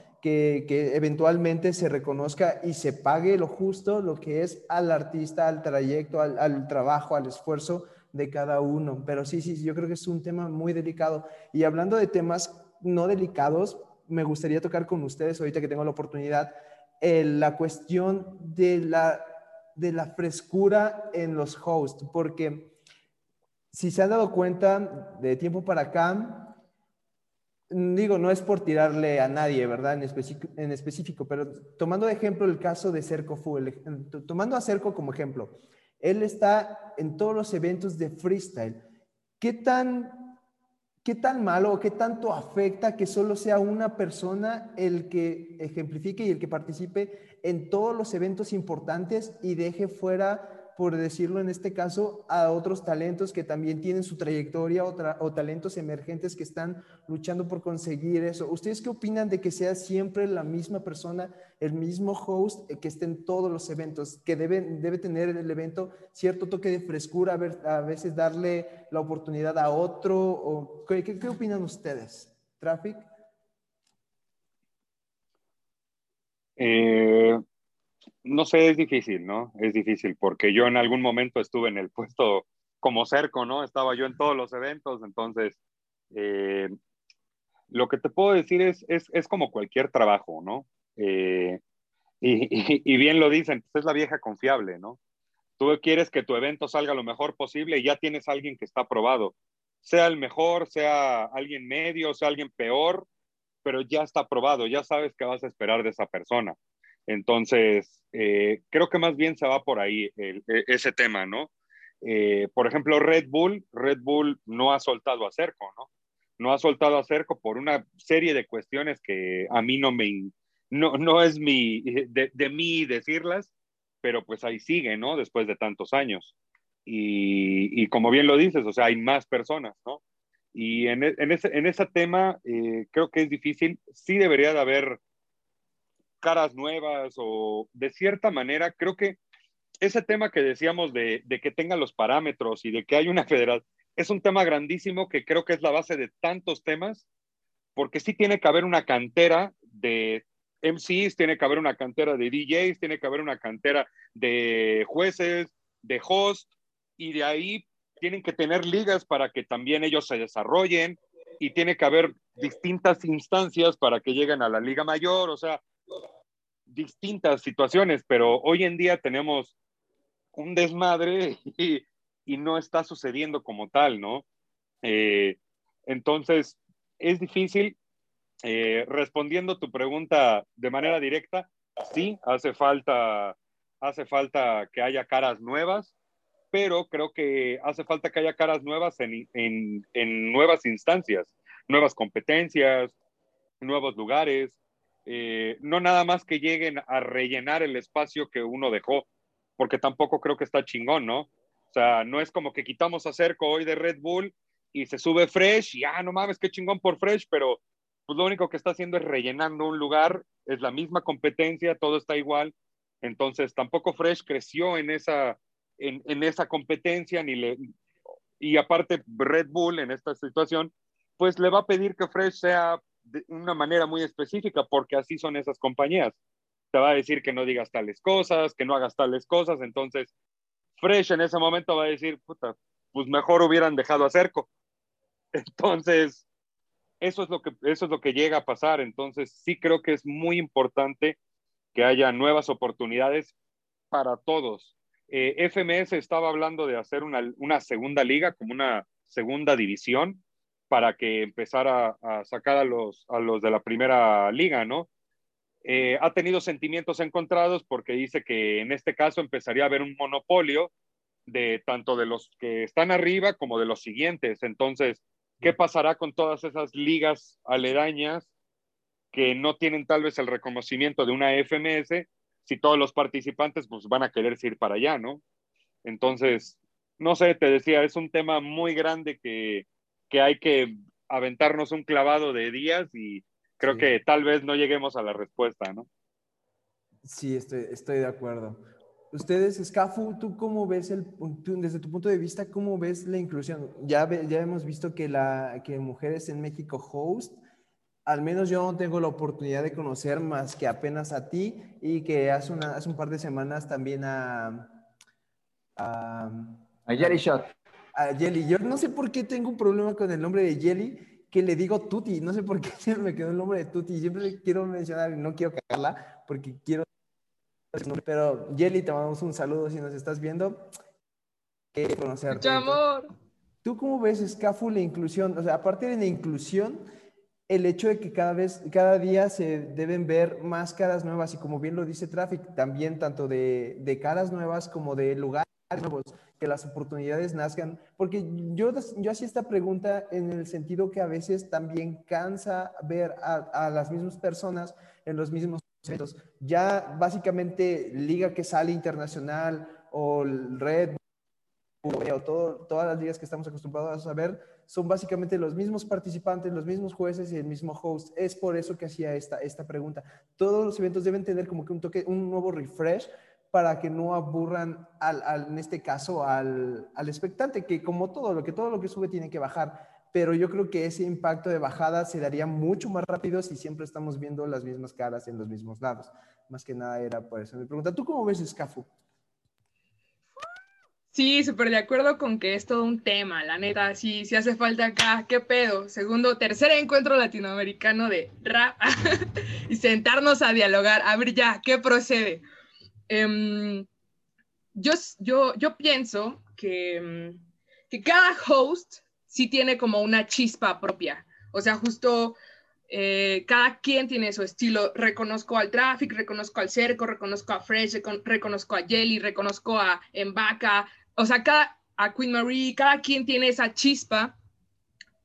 Que, eventualmente se reconozca y se pague lo justo, lo que es al artista, al trayecto, al, trabajo, al esfuerzo de cada uno. Pero sí, sí, yo creo que es un tema muy delicado. Y hablando de temas no delicados, me gustaría tocar con ustedes, ahorita que tengo la oportunidad, la cuestión de la, de la frescura en los hosts, porque si se han dado cuenta de tiempo para acá, digo, no es por tirarle a nadie, ¿verdad? En, específico, en específico pero tomando de ejemplo el caso de Cerco Fu, tomando a Cerco como ejemplo, él está en todos los eventos de freestyle. ¿Qué tan, qué tan malo o qué tanto afecta que solo sea una persona el que ejemplifique y el que participe en todos los eventos importantes y deje fuera por decirlo en este caso, a otros talentos que también tienen su trayectoria o, talentos emergentes que están luchando por conseguir eso. ¿Ustedes qué opinan de que sea siempre la misma persona, el mismo host eh, que esté en todos los eventos, que debe, debe tener el evento cierto toque de frescura, a, veces darle la oportunidad a otro? O, ¿qué, qué, opinan ustedes? ¿Traffic? Eh, no sé, es difícil, ¿no? Es difícil porque yo en algún momento estuve en el puesto como cerco, ¿no? Estaba yo en todos los eventos, entonces, eh, lo que te puedo decir es, es, como cualquier trabajo, ¿no? Eh, y, bien lo dicen, pues es la vieja confiable, ¿no? Tú quieres que tu evento salga lo mejor posible y ya tienes a alguien que está aprobado, sea el mejor, sea alguien medio, sea alguien peor, pero ya está aprobado, ya sabes qué vas a esperar de esa persona. Entonces, eh, creo que más bien se va por ahí e, ese tema, ¿no? Eh, por ejemplo, Red Bull, Red Bull no ha soltado a Cerco, ¿no? No ha soltado a Cerco por una serie de cuestiones que a mí no me, no, no es mi, de, de mí decirlas, pero pues ahí sigue, ¿no? Después de tantos años. Y, y como bien lo dices, o sea, hay más personas, ¿no? Y en, en, ese, en ese tema eh, creo que es difícil, sí debería de haber caras nuevas o de cierta manera, creo que ese tema que decíamos de, de que tenga los parámetros y de que hay una federación, es un tema grandísimo que creo que es la base de tantos temas, porque sí tiene que haber una cantera de MCs, tiene que haber una cantera de DJs, tiene que haber una cantera de jueces, de host, y de ahí tienen que tener ligas para que también ellos se desarrollen, y tiene que haber distintas instancias para que lleguen a la liga mayor, o sea, distintas situaciones, pero hoy en día tenemos un desmadre y, no está sucediendo como tal, ¿no? Eh, entonces, es difícil. Eh, respondiendo tu pregunta de manera directa, sí, hace falta, hace falta que haya caras nuevas, pero creo que hace falta que haya caras nuevas en, en, en nuevas instancias, nuevas competencias, nuevos lugares, eh, no nada más que lleguen a rellenar el espacio que uno dejó, porque tampoco creo que está chingón, ¿no? O sea, no es como que quitamos a Cerco hoy de Red Bull y se sube Fresh y, ah, no mames, qué chingón por Fresh, pero pues lo único que está haciendo es rellenando un lugar, es la misma competencia, todo está igual. Entonces, tampoco Fresh creció en esa, en, en esa competencia, ni le, y aparte Red Bull en esta situación, pues le va a pedir que Fresh sea de una manera muy específica, porque así son esas compañías. Te va a decir que no digas tales cosas, que no hagas tales cosas, entonces Fresh en ese momento va a decir, puta, pues mejor hubieran dejado a. Entonces, eso es lo que, eso es lo que llega a pasar. Entonces, sí creo que es muy importante que haya nuevas oportunidades para todos. Eh, FMS estaba hablando de hacer una, una, segunda liga, como una segunda división, para que empezara a, sacar a los, a los de la primera liga, ¿no? eh, ha tenido sentimientos encontrados porque dice que en este caso empezaría a haber un monopolio de tanto de los que están arriba como de los siguientes. Entonces, ¿qué pasará con todas esas ligas aledañas que no tienen tal vez el reconocimiento de una FMS si todos los participantes pues van a querer ir para allá, ¿no? Entonces, no sé, te decía, es un tema muy grande que, que hay que aventarnos un clavado de días y creo sí. que tal vez no lleguemos a la respuesta, ¿no? Sí, estoy, estoy de acuerdo. Ustedes, Scafu, ¿tú cómo ves, el, tú, desde tu punto de vista, cómo ves la inclusión? Ya, ve, ya hemos visto que, la, que mujeres en México host, al menos yo no tengo la oportunidad de conocer más que apenas a ti y que hace, una, hace un par de semanas también a... A, a Shot. A Jelly. Yo no sé por qué tengo un problema con el nombre de Jelly, que le digo Tuti, no sé por qué siempre me quedó el nombre de Tuti, siempre quiero mencionar y no quiero cagarla porque quiero pero Jelly, te mandamos un saludo si nos estás viendo. Que conocerte. Amor. ¿Tú cómo ves, Scafu, la inclusión? O sea, aparte de la inclusión, el hecho de que cada vez, cada día se deben ver más caras nuevas y como bien lo dice Traffic, también tanto de, de caras nuevas como de lugares nuevos que las oportunidades nazcan, porque yo, yo hacía esta pregunta en el sentido que a veces también cansa ver a, a las mismas personas en los mismos eventos. Ya básicamente liga que sale internacional o Red o todo, todas las ligas que estamos acostumbrados a ver son básicamente los mismos participantes, los mismos jueces y el mismo host. Es por eso que hacía esta, esta pregunta. Todos los eventos deben tener como que un toque, un nuevo refresh para que no aburran, al, al, en este caso, al, al expectante, que como todo lo que todo lo que sube tiene que bajar. Pero yo creo que ese impacto de bajada se daría mucho más rápido si siempre estamos viendo las mismas caras en los mismos lados. Más que nada era por eso mi pregunta. ¿Tú cómo ves Scafu? Sí, súper de acuerdo con que es todo un tema, la neta, sí, sí hace falta acá, qué pedo, segundo, tercer encuentro latinoamericano de rap y sentarnos a dialogar, a ver ya, ¿qué procede? Um, yo, yo, yo pienso que, que, cada host sí tiene como una chispa propia. O sea, justo eh, cada quien tiene su estilo. Reconozco al Traffic, reconozco al Cerco, reconozco a Fresh, reconozco a Jelly, reconozco a Embaka. O sea, cada, a Queen Marie, cada quien tiene esa chispa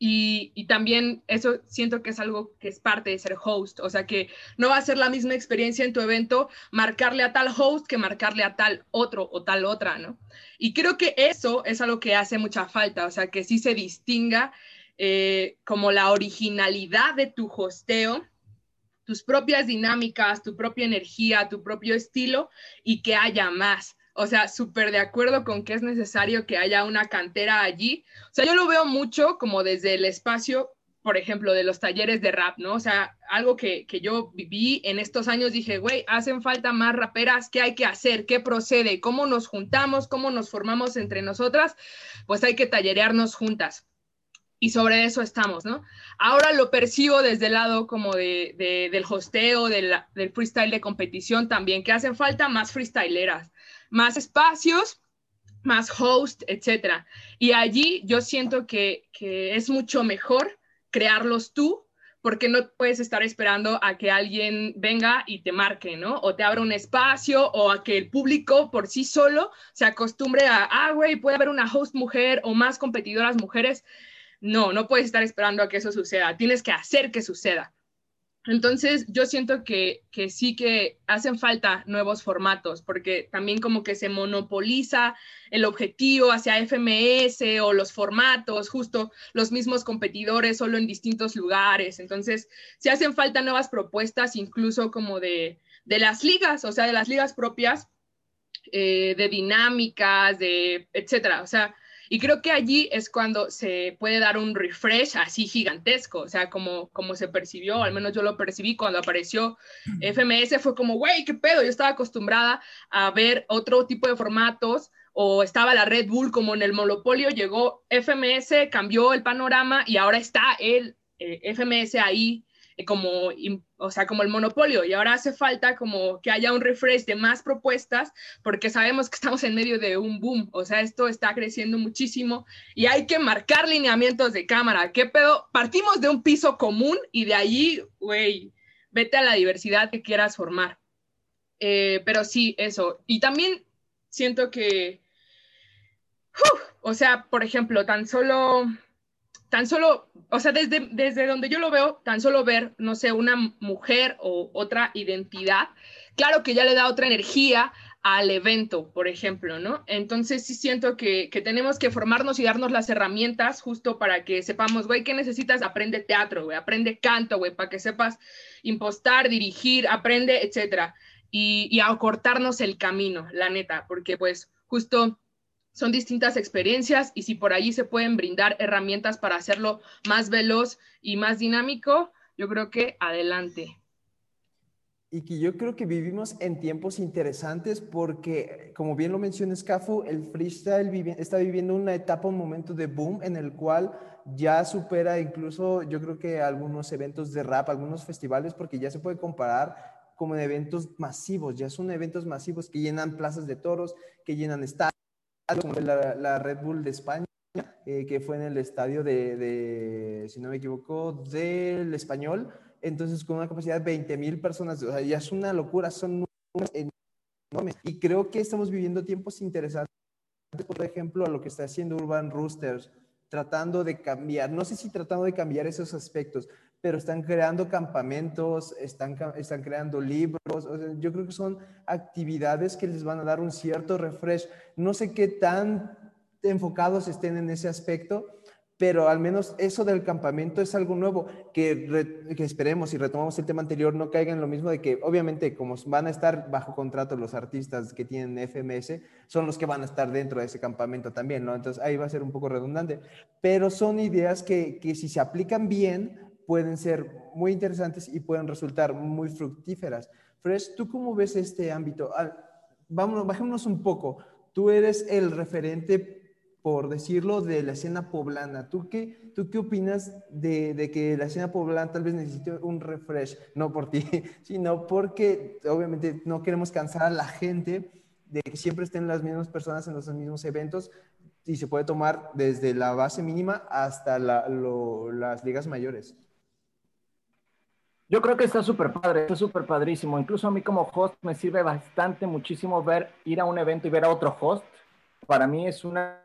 y, también eso siento que es algo que es parte de ser host, o sea que no va a ser la misma experiencia en tu evento marcarle a tal host que marcarle a tal otro o tal otra, ¿no? Y creo que eso es algo que hace mucha falta, o sea que sí se distinga eh, como la originalidad de tu hosteo tus propias dinámicas, tu propia energía, tu propio estilo y que haya más. O sea, súper de acuerdo con que es necesario que haya una cantera allí. O sea, yo lo veo mucho como desde el espacio, por ejemplo, de los talleres de rap, ¿no? O sea, algo que, que yo viví en estos años, dije, güey, hacen falta más raperas, ¿qué hay que hacer? ¿Qué procede? ¿Cómo nos juntamos? ¿Cómo nos formamos entre nosotras? Pues hay que tallerearnos juntas y sobre eso estamos, ¿no? Ahora lo percibo desde el lado como de, del hosteo, del freestyle de competición también, que hacen falta más freestyleras, más espacios, más host, etcétera. Y allí yo siento que, que es mucho mejor crearlos tú porque no puedes estar esperando a que alguien venga y te marque, ¿no? O te abra un espacio o a que el público por sí solo se acostumbre a, ah, güey, puede haber una host mujer o más competidoras mujeres. No, no puedes estar esperando a que eso suceda, tienes que hacer que suceda. Entonces, yo siento que, que, sí que hacen falta nuevos formatos, porque también como que se monopoliza el objetivo hacia FMS o los formatos, justo los mismos competidores solo en distintos lugares. Entonces, sí hacen falta nuevas propuestas, incluso como de, de las ligas, o sea, de las ligas propias, eh, de dinámicas, de etcétera. O sea, y creo que allí es cuando se puede dar un refresh así gigantesco, o sea, como, como se percibió, al menos yo lo percibí cuando apareció FMS, fue como, güey, qué pedo, yo estaba acostumbrada a ver otro tipo de formatos o estaba la Red Bull como en el monopolio, llegó FMS, cambió el panorama y ahora está el eh, FMS ahí como, o sea, como el monopolio. Y ahora hace falta como que haya un refresh de más propuestas porque sabemos que estamos en medio de un boom. O sea, esto está creciendo muchísimo y hay que marcar lineamientos de cámara. ¿Qué pedo? Partimos de un piso común y de allí, güey, vete a la diversidad que quieras formar. Eh, pero sí, eso. Y también siento que, o sea, por ejemplo, tan solo tan solo, o sea, desde, desde donde yo lo veo, tan solo ver, no sé, una mujer o otra identidad, claro que ya le da otra energía al evento, por ejemplo, ¿no? Entonces sí siento que, que tenemos que formarnos y darnos las herramientas justo para que sepamos, güey, ¿qué necesitas? Aprende teatro, güey, aprende canto, güey, para que sepas impostar, dirigir, aprende, etcétera. Y, y acortarnos el camino, la neta, porque pues justo son distintas experiencias y si por allí se pueden brindar herramientas para hacerlo más veloz y más dinámico, yo creo que adelante. Y que yo creo que vivimos en tiempos interesantes porque, como bien lo menciona Scafu, el freestyle está viviendo una etapa, un momento de boom en el cual ya supera incluso, yo creo que algunos eventos de rap, algunos festivales, porque ya se puede comparar como en eventos masivos, ya son eventos masivos que llenan plazas de toros, que llenan estadios como la, Red Bull de España, eh, que fue en el estadio de, si no me equivoco, del Español. Entonces, con una capacidad de 20 mil personas, o sea, ya es una locura, son enormes. Y creo que estamos viviendo tiempos interesantes, por ejemplo, a lo que está haciendo Urban Roosters, tratando de cambiar, no sé si tratando de cambiar esos aspectos, pero están creando campamentos, están, están creando libros, yo creo que son actividades que les van a dar un cierto refresh. No sé qué tan enfocados estén en ese aspecto, pero al menos eso del campamento es algo nuevo que, que, esperemos y retomamos el tema anterior no caiga en lo mismo de que obviamente como van a estar bajo contrato los artistas que tienen FMS son los que van a estar dentro de ese campamento también, ¿no? Entonces ahí va a ser un poco redundante, pero son ideas que, que si se aplican bien pueden ser muy interesantes y pueden resultar muy fructíferas. Fresh, ¿tú cómo ves este ámbito? Vamos, bajémonos un poco. Tú eres el referente, por decirlo, de la escena poblana. ¿Tú qué, tú qué opinas de, de que la escena poblana tal vez necesite un refresh? No por ti, sino porque obviamente no queremos cansar a la gente de que siempre estén las mismas personas en los mismos eventos y se puede tomar desde la base mínima hasta las ligas mayores. Yo creo que está súper padre, está súper padrísimo. Incluso a mí como host me sirve bastante, muchísimo ver, ir a un evento y ver a otro host. Para mí es una,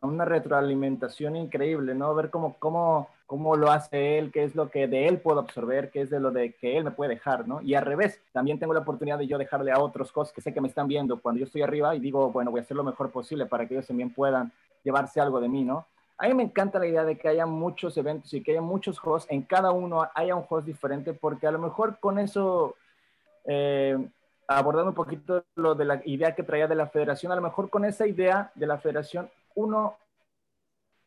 una retroalimentación increíble, ¿no? Ver cómo, cómo, cómo lo hace él, qué es lo que de él puedo absorber, qué es de lo de que él me puede dejar, ¿no? Y al revés, también tengo la oportunidad de yo dejarle a otros hosts que sé que me están viendo cuando yo estoy arriba y digo, bueno, voy a hacer lo mejor posible para que ellos también puedan llevarse algo de mí, ¿no? A mí me encanta la idea de que haya muchos eventos y que haya muchos hosts, en cada uno haya un host diferente, porque a lo mejor con eso, eh, abordando un poquito lo de la idea que traía de la federación, a lo mejor con esa idea de la federación, uno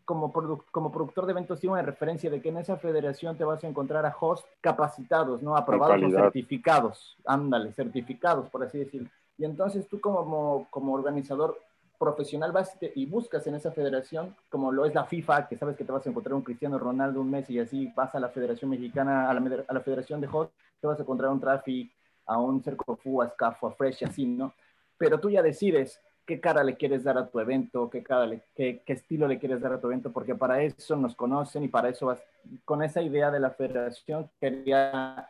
como, como productor de eventos tiene una referencia de que en esa federación te vas a encontrar a hosts capacitados, ¿no? Aprobados o certificados, ándale, certificados, por así decirlo. Y entonces tú como, como organizador profesional vas y buscas en esa federación, como lo es la FIFA, que sabes que te vas a encontrar un Cristiano Ronaldo, un Messi, y así vas a la Federación Mexicana, a la, a la Federación de Hot, te vas a encontrar un Traffic, a un Cercofu, a Scafo, a Fresh, así, ¿no? Pero tú ya decides qué cara le quieres dar a tu evento, qué, cara qué, qué, estilo le quieres dar a tu evento, porque para eso nos conocen y para eso vas, con esa idea de la federación quería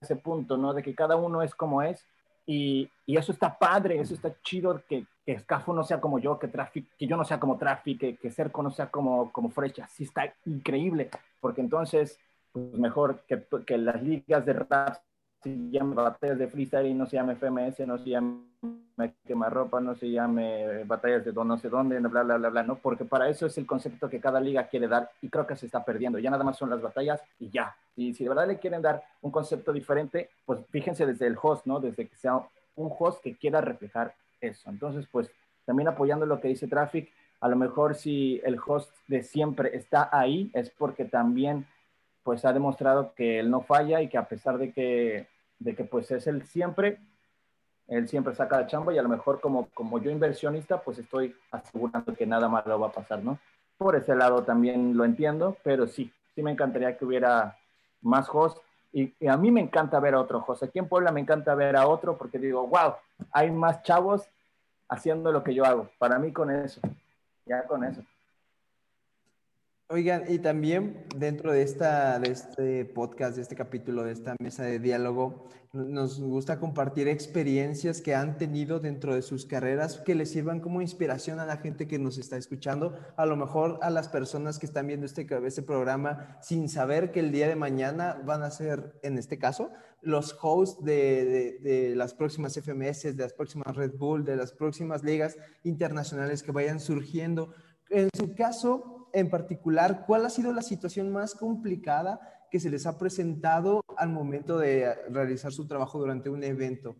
ese punto, ¿no? De que cada uno es como es y, y, eso está padre, eso está chido, que, que Scafo no sea como yo, que, Traffic, que yo no sea como Traffic, que, que Cerco no sea como, como Fresh, así está increíble, porque entonces, pues mejor que, que las ligas de rap se llamen batallas de freestyle y no se llame FMS, no se llame quemarropa, no se llame batallas de no sé dónde, bla, bla, bla, bla, ¿no? Porque para eso es el concepto que cada liga quiere dar y creo que se está perdiendo. Ya nada más son las batallas y ya. Y si de verdad le quieren dar un concepto diferente, pues fíjense desde el host, ¿no? Desde que sea un host que quiera reflejar eso. Entonces, pues también apoyando lo que dice Traffic, a lo mejor si el host de siempre está ahí es porque también pues ha demostrado que él no falla y que a pesar de que, de que pues es el siempre, él siempre saca la chamba y a lo mejor como, como yo inversionista, pues estoy asegurando que nada malo va a pasar, ¿no? Por ese lado también lo entiendo, pero sí, sí me encantaría que hubiera más hosts y, a mí me encanta ver a otro host. Aquí en Puebla me encanta ver a otro porque digo, wow, hay más chavos haciendo lo que yo hago. Para mí con eso, ya con eso. Oigan, y también dentro de, esta, de este podcast, de este capítulo, de esta mesa de diálogo, nos gusta compartir experiencias que han tenido dentro de sus carreras que les sirvan como inspiración a la gente que nos está escuchando, a lo mejor a las personas que están viendo este, este programa sin saber que el día de mañana van a ser, en este caso, los hosts de, de, de las próximas FMS, de las próximas Red Bull, de las próximas ligas internacionales que vayan surgiendo. En su caso, en particular, ¿cuál ha sido la situación más complicada que se les ha presentado al momento de realizar su trabajo durante un evento?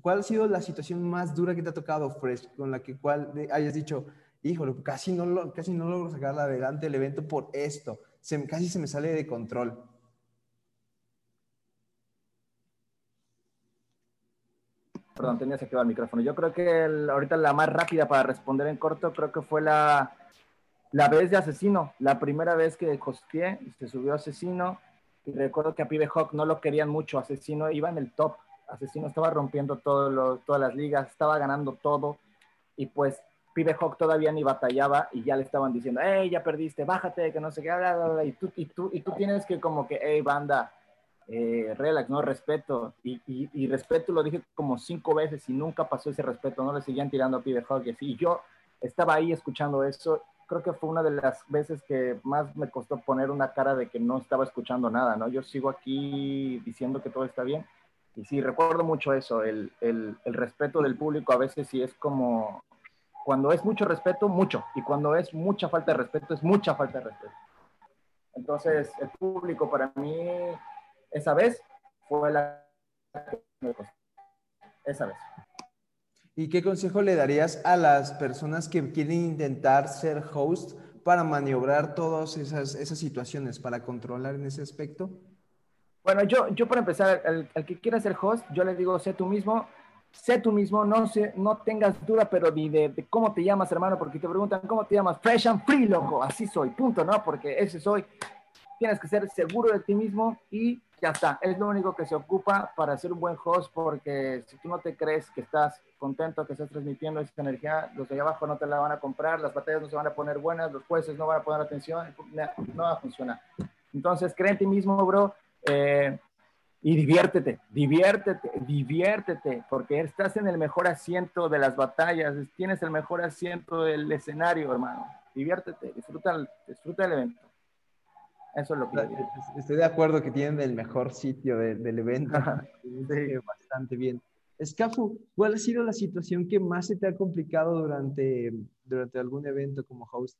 ¿Cuál ha sido la situación más dura que te ha tocado, Fresh, con la que cual hayas dicho, híjole, casi no, lo, casi no logro sacar adelante el evento por esto, casi se me sale de control? Perdón, tenía que el micrófono. Yo creo que ahorita la más rápida para responder en corto, creo que fue la, la vez de Asesino, la primera vez que hosteé, se subió Asesino, y recuerdo que a Pibe Hawk no lo querían mucho, Asesino iba en el top, Asesino estaba rompiendo todo todas las ligas, estaba ganando todo, y pues Pibe Hawk todavía ni batallaba y ya le estaban diciendo, hey, ya perdiste, bájate, que no sé qué, y tú, y tú, y tú tienes que como que, hey, banda, eh, relax, no respeto, y, y, respeto lo dije como cinco veces y nunca pasó ese respeto, no le seguían tirando a Pibe Hawk y así, y yo estaba ahí escuchando eso creo que fue una de las veces que más me costó poner una cara de que no estaba escuchando nada, ¿no? Yo sigo aquí diciendo que todo está bien. Y sí, recuerdo mucho eso, el, el, el respeto del público a veces sí es como, cuando es mucho respeto, mucho. Y cuando es mucha falta de respeto, es mucha falta de respeto. Entonces, el público para mí, esa vez, fue la Esa vez. ¿Y qué consejo le darías a las personas que quieren intentar ser host para maniobrar todas esas, esas situaciones, para controlar en ese aspecto? Bueno, yo, yo para empezar, al, que quiera ser host, yo le digo, sé tú mismo, sé tú mismo, no, sé, no tengas duda, pero ni de, cómo te llamas, hermano, porque te preguntan cómo te llamas, fresh and free, loco, así soy, punto, ¿no? Porque ese soy. Tienes que ser seguro de ti mismo y ya está. Es lo único que se ocupa para ser un buen host, porque si tú no te crees que estás contento, que estás transmitiendo esa energía, los de allá abajo no te la van a comprar, las batallas no se van a poner buenas, los jueces no van a poner atención, no va a funcionar. Entonces, cree en ti mismo, bro, eh, y diviértete, diviértete, diviértete, porque estás en el mejor asiento de las batallas, tienes el mejor asiento del escenario, hermano. Diviértete, disfruta, disfruta el evento. Eso es lo que Estoy de acuerdo que tienen el mejor sitio del evento. Bastante bien. Escafu, ¿cuál ha sido la situación que más se te ha complicado durante, durante algún evento como host,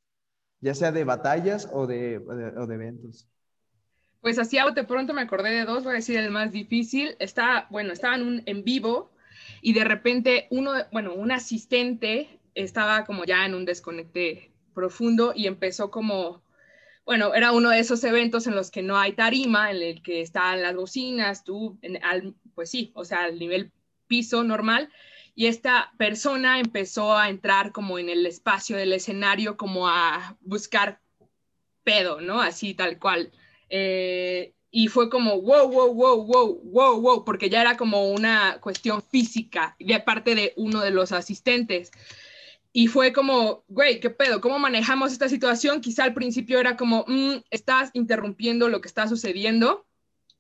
ya sea de batallas o de, o de, eventos? Pues así a de pronto me acordé de dos, voy a decir el más difícil. Está, bueno, estaban un, en vivo y de repente uno, bueno, un asistente estaba como ya en un desconecte profundo y empezó como, bueno, era uno de esos eventos en los que no hay tarima, en el que están las bocinas, tú, al, pues sí, o sea, al nivel piso normal, y esta persona empezó a entrar como en el espacio del escenario, como a buscar pedo, ¿no? Así tal cual. Eh, y fue como, wow, wow, wow, wow, wow, wow, porque ya era como una cuestión física de parte de uno de los asistentes. Y fue como, güey, ¿qué pedo? ¿Cómo manejamos esta situación? Quizá al principio era como, mm, estás interrumpiendo lo que está sucediendo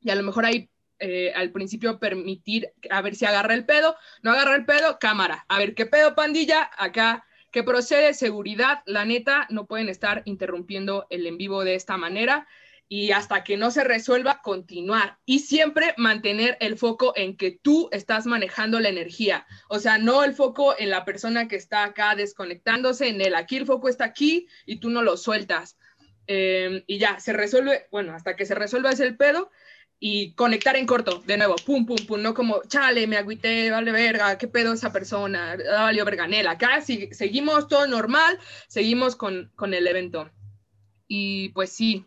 y a lo mejor ahí eh, al principio permitir a ver si agarra el pedo, no agarra el pedo, cámara, a ver qué pedo pandilla, acá, ¿qué procede, seguridad, la neta, no pueden estar interrumpiendo el en vivo de esta manera y hasta que no se resuelva, continuar. Y siempre mantener el foco en que tú estás manejando la energía. O sea, no el foco en la persona que está acá desconectándose, en el aquí el foco está aquí y tú no lo sueltas. Em, y ya, se resuelve, bueno, hasta que se resuelva ese el pedo y conectar en corto, de nuevo, pum, pum, pum, no como, chale, me agüité, vale verga, qué pedo esa persona, ah, valió verganela. Acá seguimos todo normal, seguimos con, con el evento. Y pues sí,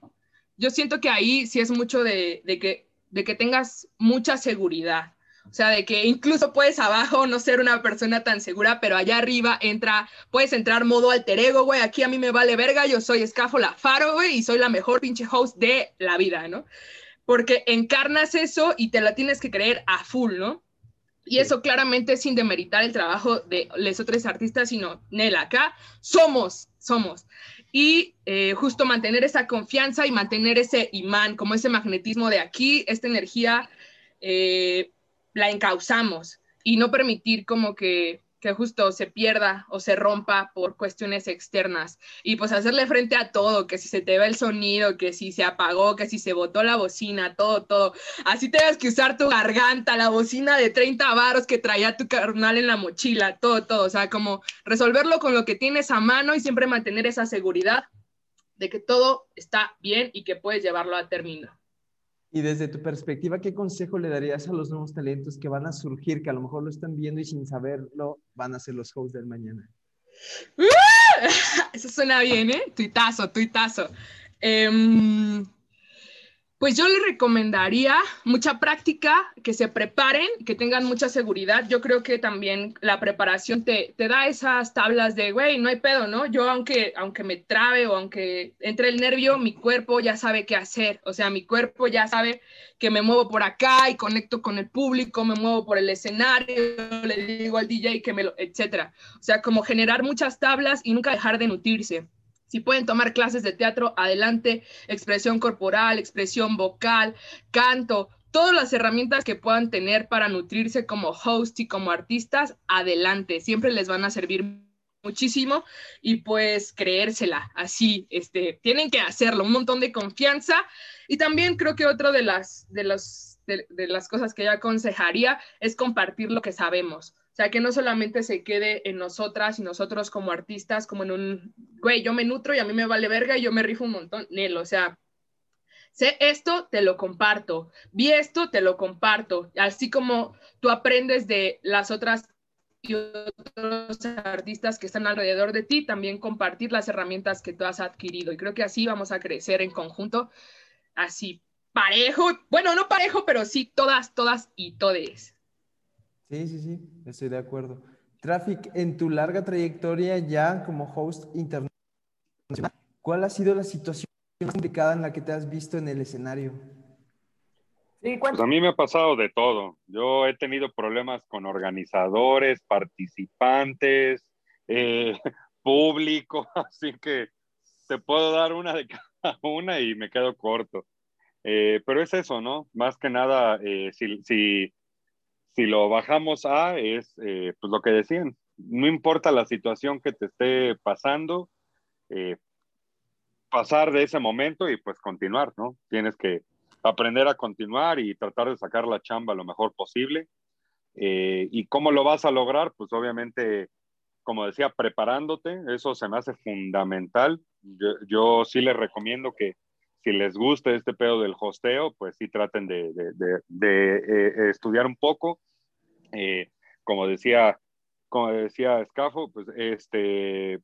yo siento que ahí sí es mucho de, que, de que tengas mucha seguridad. O sea, de que incluso puedes abajo no ser una persona tan segura, pero allá arriba entra, puedes entrar modo alter ego, güey. Aquí a mí me vale verga, yo soy Escáfola Faro, güey, y soy la mejor pinche host de la vida, ¿no? Porque encarnas eso y te la tienes que creer a full, ¿no? Y eso claramente sin demeritar el trabajo de los otros artistas, sino, Nela, acá somos, somos y eh, justo mantener esa confianza y mantener ese imán, como ese magnetismo de aquí, esta energía eh, la encauzamos y no permitir como que que justo se pierda o se rompa por cuestiones externas. Y pues hacerle frente a todo, que si se te ve el sonido, que si se apagó, que si se botó la bocina, todo, todo. Así tengas que usar tu garganta, la bocina de 30 varos que traía tu carnal en la mochila, todo, todo. O sea, como resolverlo con lo que tienes a mano y siempre mantener esa seguridad de que todo está bien y que puedes llevarlo a término. Y desde tu perspectiva, ¿qué consejo le darías a los nuevos talentos que van a surgir, que a lo mejor lo están viendo y sin saberlo van a ser los hosts del mañana? Eso suena bien, ¿eh? Tuitazo, tuitazo. Eh, pues yo les recomendaría mucha práctica, que se preparen, que tengan mucha seguridad. Yo creo que también la preparación te, te da esas tablas de, güey, no hay pedo, ¿no? Yo aunque, aunque me trabe o aunque entre el nervio, mi cuerpo ya sabe qué hacer. O sea, mi cuerpo ya sabe que me muevo por acá y conecto con el público, me muevo por el escenario, le digo al DJ que me lo, etcétera. O sea, como generar muchas tablas y nunca dejar de nutrirse. Si pueden tomar clases de teatro, adelante, expresión corporal, expresión vocal, canto, todas las herramientas que puedan tener para nutrirse como host y como artistas, adelante, siempre les van a servir muchísimo y pues creérsela, así, este, tienen que hacerlo, un montón de confianza. Y también creo que otra de las, de, los, de las cosas que yo aconsejaría es compartir lo que sabemos. O sea, que no solamente se quede en nosotras y nosotros como artistas, como en un, güey, yo me nutro y a mí me vale verga y yo me rifo un montón. Nel, o sea, sé esto, te lo comparto. Vi esto, te lo comparto. Así como tú aprendes de las otras otros artistas que están alrededor de ti, también compartir las herramientas que tú has adquirido. Y creo que así vamos a crecer en conjunto, así parejo, bueno, no parejo, pero sí todas, todas y todes. Sí, sí, sí, estoy de acuerdo. Traffic, en tu larga trayectoria ya como host internacional, ¿cuál ha sido la situación complicada en la que te has visto en el escenario? pues a mí me ha pasado de todo. Yo he tenido problemas con organizadores, participantes, eh, público, así que te puedo dar una de cada una y me quedo corto. Eh, pero es eso, ¿no? Más que nada, eh, si, si si lo bajamos a, es eh, pues lo que decían, no importa la situación que te esté pasando, eh, pasar de ese momento y pues continuar, ¿no? Tienes que aprender a continuar y tratar de sacar la chamba lo mejor posible. Eh, ¿Y cómo lo vas a lograr? Pues obviamente como decía, preparándote, eso se me hace fundamental. Yo, sí les recomiendo que si les gusta este pedo del hosteo, pues sí traten de, eh, estudiar un poco. Eh, como decía, como decía Escafo, pues este,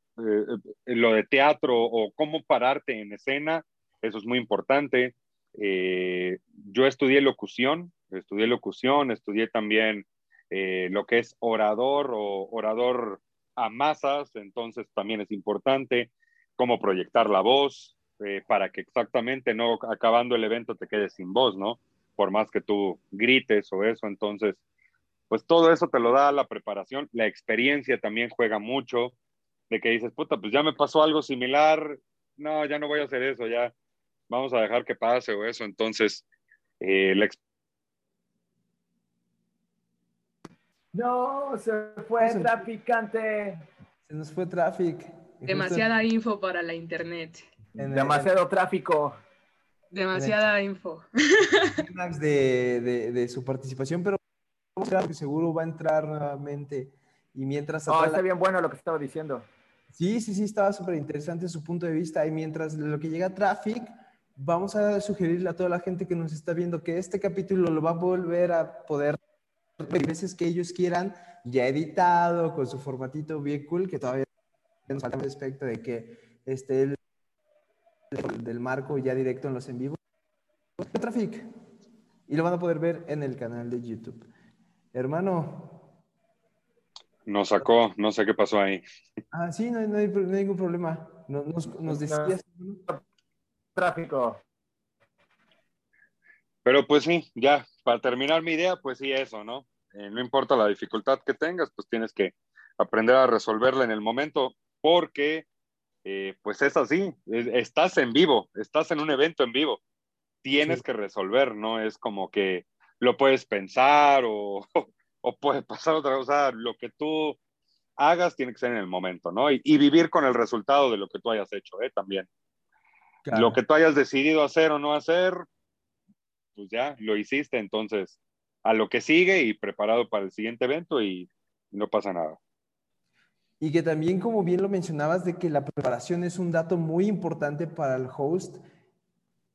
lo de teatro o cómo pararte en escena, eso es muy importante. yo estudié locución, estudié locución, estudié también lo que es orador o orador a masas, entonces también es importante cómo proyectar la voz eh, para que exactamente no acabando el evento te quedes sin voz, ¿no? Por más que tú grites o eso, entonces, pues todo eso te lo da la preparación, la experiencia también juega mucho, de que dices, puta, pues ya me pasó algo similar, no, ya no voy a hacer eso, ya vamos a dejar que pase o eso, entonces, eh, la No, se fue traficante. Se nos fue tráfico. Demasiada info para la internet. Demasiado tráfico. Demasiada info. De, de, su participación, pero seguro va a entrar nuevamente. Y mientras... Oh, está bien bueno lo que estaba diciendo. Sí, sí, sí, estaba súper interesante su punto de vista. Y mientras lo que llega a Traffic, vamos a sugerirle a toda la gente que nos está viendo que este capítulo lo va a volver a poder veces que ellos quieran, ya editado, con su formatito bien cool, que todavía nos falta respecto de que esté el, del marco ya directo en los en vivo. Traffic. Y lo van a poder ver en el canal de YouTube. Hermano. Nos sacó, no sé qué pasó ahí. Ah, sí, no, hay, ningún problema. Nos, nos decías. Tráfico. Pero pues sí, ya, para terminar mi idea, pues sí, eso, ¿no? Eh, no importa la dificultad que tengas, pues tienes que aprender a resolverla en el momento, porque eh, pues es así, estás en vivo, estás en un evento en vivo, tienes que resolver, no es como que lo puedes pensar o, o puede pasar otra cosa, lo que tú hagas tiene que ser en el momento, ¿no? Y, vivir con el resultado de lo que tú hayas hecho, ¿eh? También. Lo que tú hayas decidido hacer o no hacer, pues ya lo hiciste, entonces a lo que sigue y preparado para el siguiente evento y no pasa nada. Y que también, como bien lo mencionabas, de que la preparación es un dato muy importante para el host.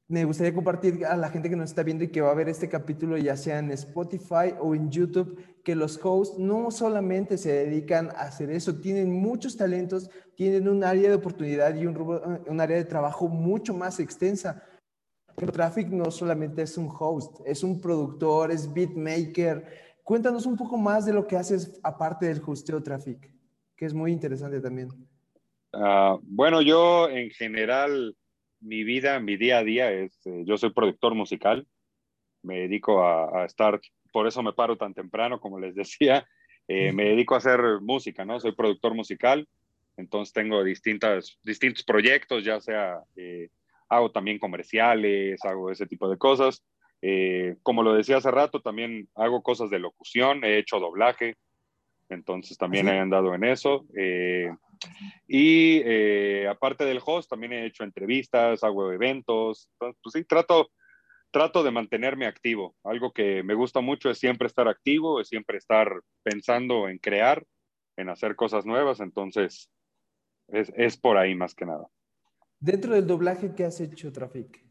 Me gustaría compartir a la gente que nos está viendo y que va a ver este capítulo, ya sea en Spotify o en YouTube, que los hosts no solamente se dedican a hacer eso, tienen muchos talentos, tienen un área de oportunidad y un, área de trabajo mucho más extensa Traffic no solamente es un host, es un productor, es beatmaker. Cuéntanos un poco más de lo que haces aparte del hosteo Traffic, que es muy interesante también. Ah, bueno, yo en general, mi vida, mi día a día es, eh, yo soy productor musical, me dedico a, estar, por eso me paro tan temprano, como les decía, eh, me dedico a hacer música, ¿no? Soy productor musical, entonces tengo distintas, distintos proyectos, ya sea... Eh, hago también comerciales, hago ese tipo de cosas. Como lo decía hace rato, también hago cosas de locución, he hecho doblaje, entonces también he andado en eso. Eh, y eh, aparte del host, también he hecho entrevistas, hago eventos, entonces, pues sí, trato, trato de mantenerme activo. Algo que me gusta mucho es siempre estar activo, es siempre estar pensando en crear, en hacer cosas nuevas, entonces es, es por ahí más que nada. Dentro del doblaje, ¿qué has hecho, Traffic?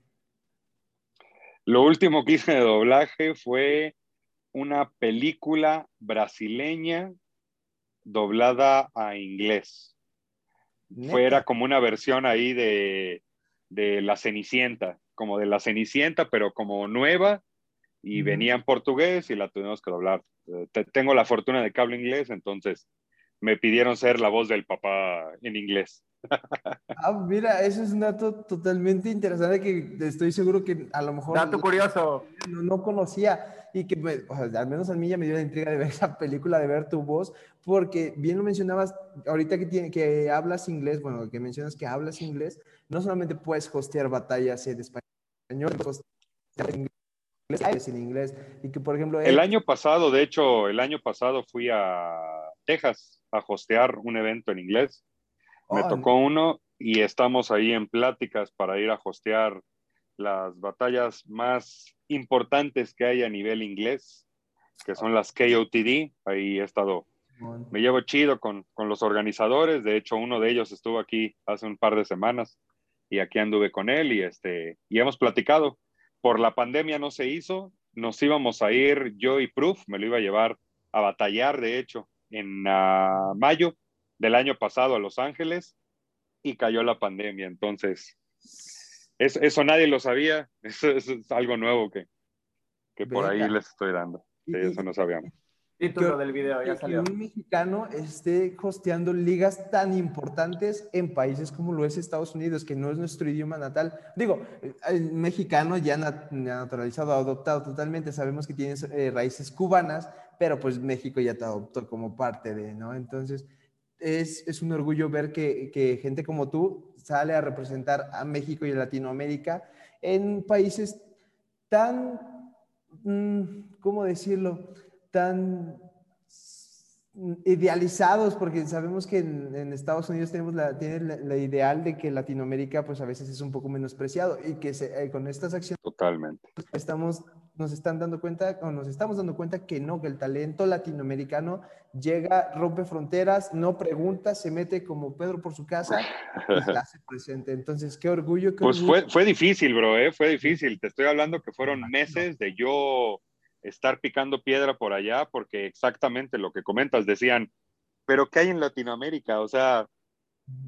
Lo último que hice de doblaje fue una película brasileña doblada a inglés. Fue, era como una versión ahí de, La Cenicienta, como de La Cenicienta, pero como nueva, y venía en portugués y la tuvimos que doblar. Eh, tengo la fortuna de cable inglés, entonces me pidieron ser la voz del papá en inglés. Ah, mira, eso es un dato totalmente interesante que estoy seguro que a lo mejor... Dato curioso. No, conocía y que al menos a mí ya me dio la intriga de ver esa película, de ver tu voz, porque bien lo mencionabas, ahorita que, tiene, que hablas inglés, bueno, que mencionas que hablas inglés, no solamente puedes hostear batallas en español, en inglés, en inglés, y que por ejemplo... El año pasado, de hecho, el año pasado fui a Texas a hostear un evento en inglés me tocó uno y estamos ahí en pláticas para ir a hostear las batallas más importantes que hay a nivel inglés, que son las KOTD. Ahí he estado me llevo chido con, con, los organizadores. De hecho, uno de ellos estuvo aquí hace un par de semanas y aquí anduve con él y, este, y hemos platicado. Por la pandemia no se hizo, nos íbamos a ir yo y Proof, me lo iba a llevar a batallar, de hecho, en uh, mayo del año pasado a Los Ángeles y cayó la pandemia. Entonces, eso, eso nadie lo sabía, eso, eso, es algo nuevo que, que por ahí les estoy dando. Eso no sabíamos. Título del video, ya salió. Que un mexicano esté hosteando ligas tan importantes en países como lo es Estados Unidos, que no es nuestro idioma natal. Digo, el mexicano ya naturalizado, adoptado totalmente, sabemos que tiene eh, raíces cubanas, pero pues México ya te adoptó como parte de, ¿no? Entonces, es, es un orgullo ver que, que gente como tú sale a representar a México y a Latinoamérica en países tan, mm, ¿cómo decirlo? Tan idealizados, porque sabemos que en, Estados Unidos tenemos la, tienen la, ideal de que Latinoamérica pues a veces es un poco menospreciado y que eh, con estas acciones totalmente estamos nos están dando cuenta o nos estamos dando cuenta que no, que el talento latinoamericano llega, rompe fronteras, no pregunta, se mete como Pedro por su casa y se hace presente. Entonces, qué orgullo. pues Fue, fue difícil, bro, ¿eh? fue difícil. Te estoy hablando que fueron meses de yo estar picando piedra por allá, porque exactamente lo que comentas, decían, pero ¿qué hay en Latinoamérica? O sea,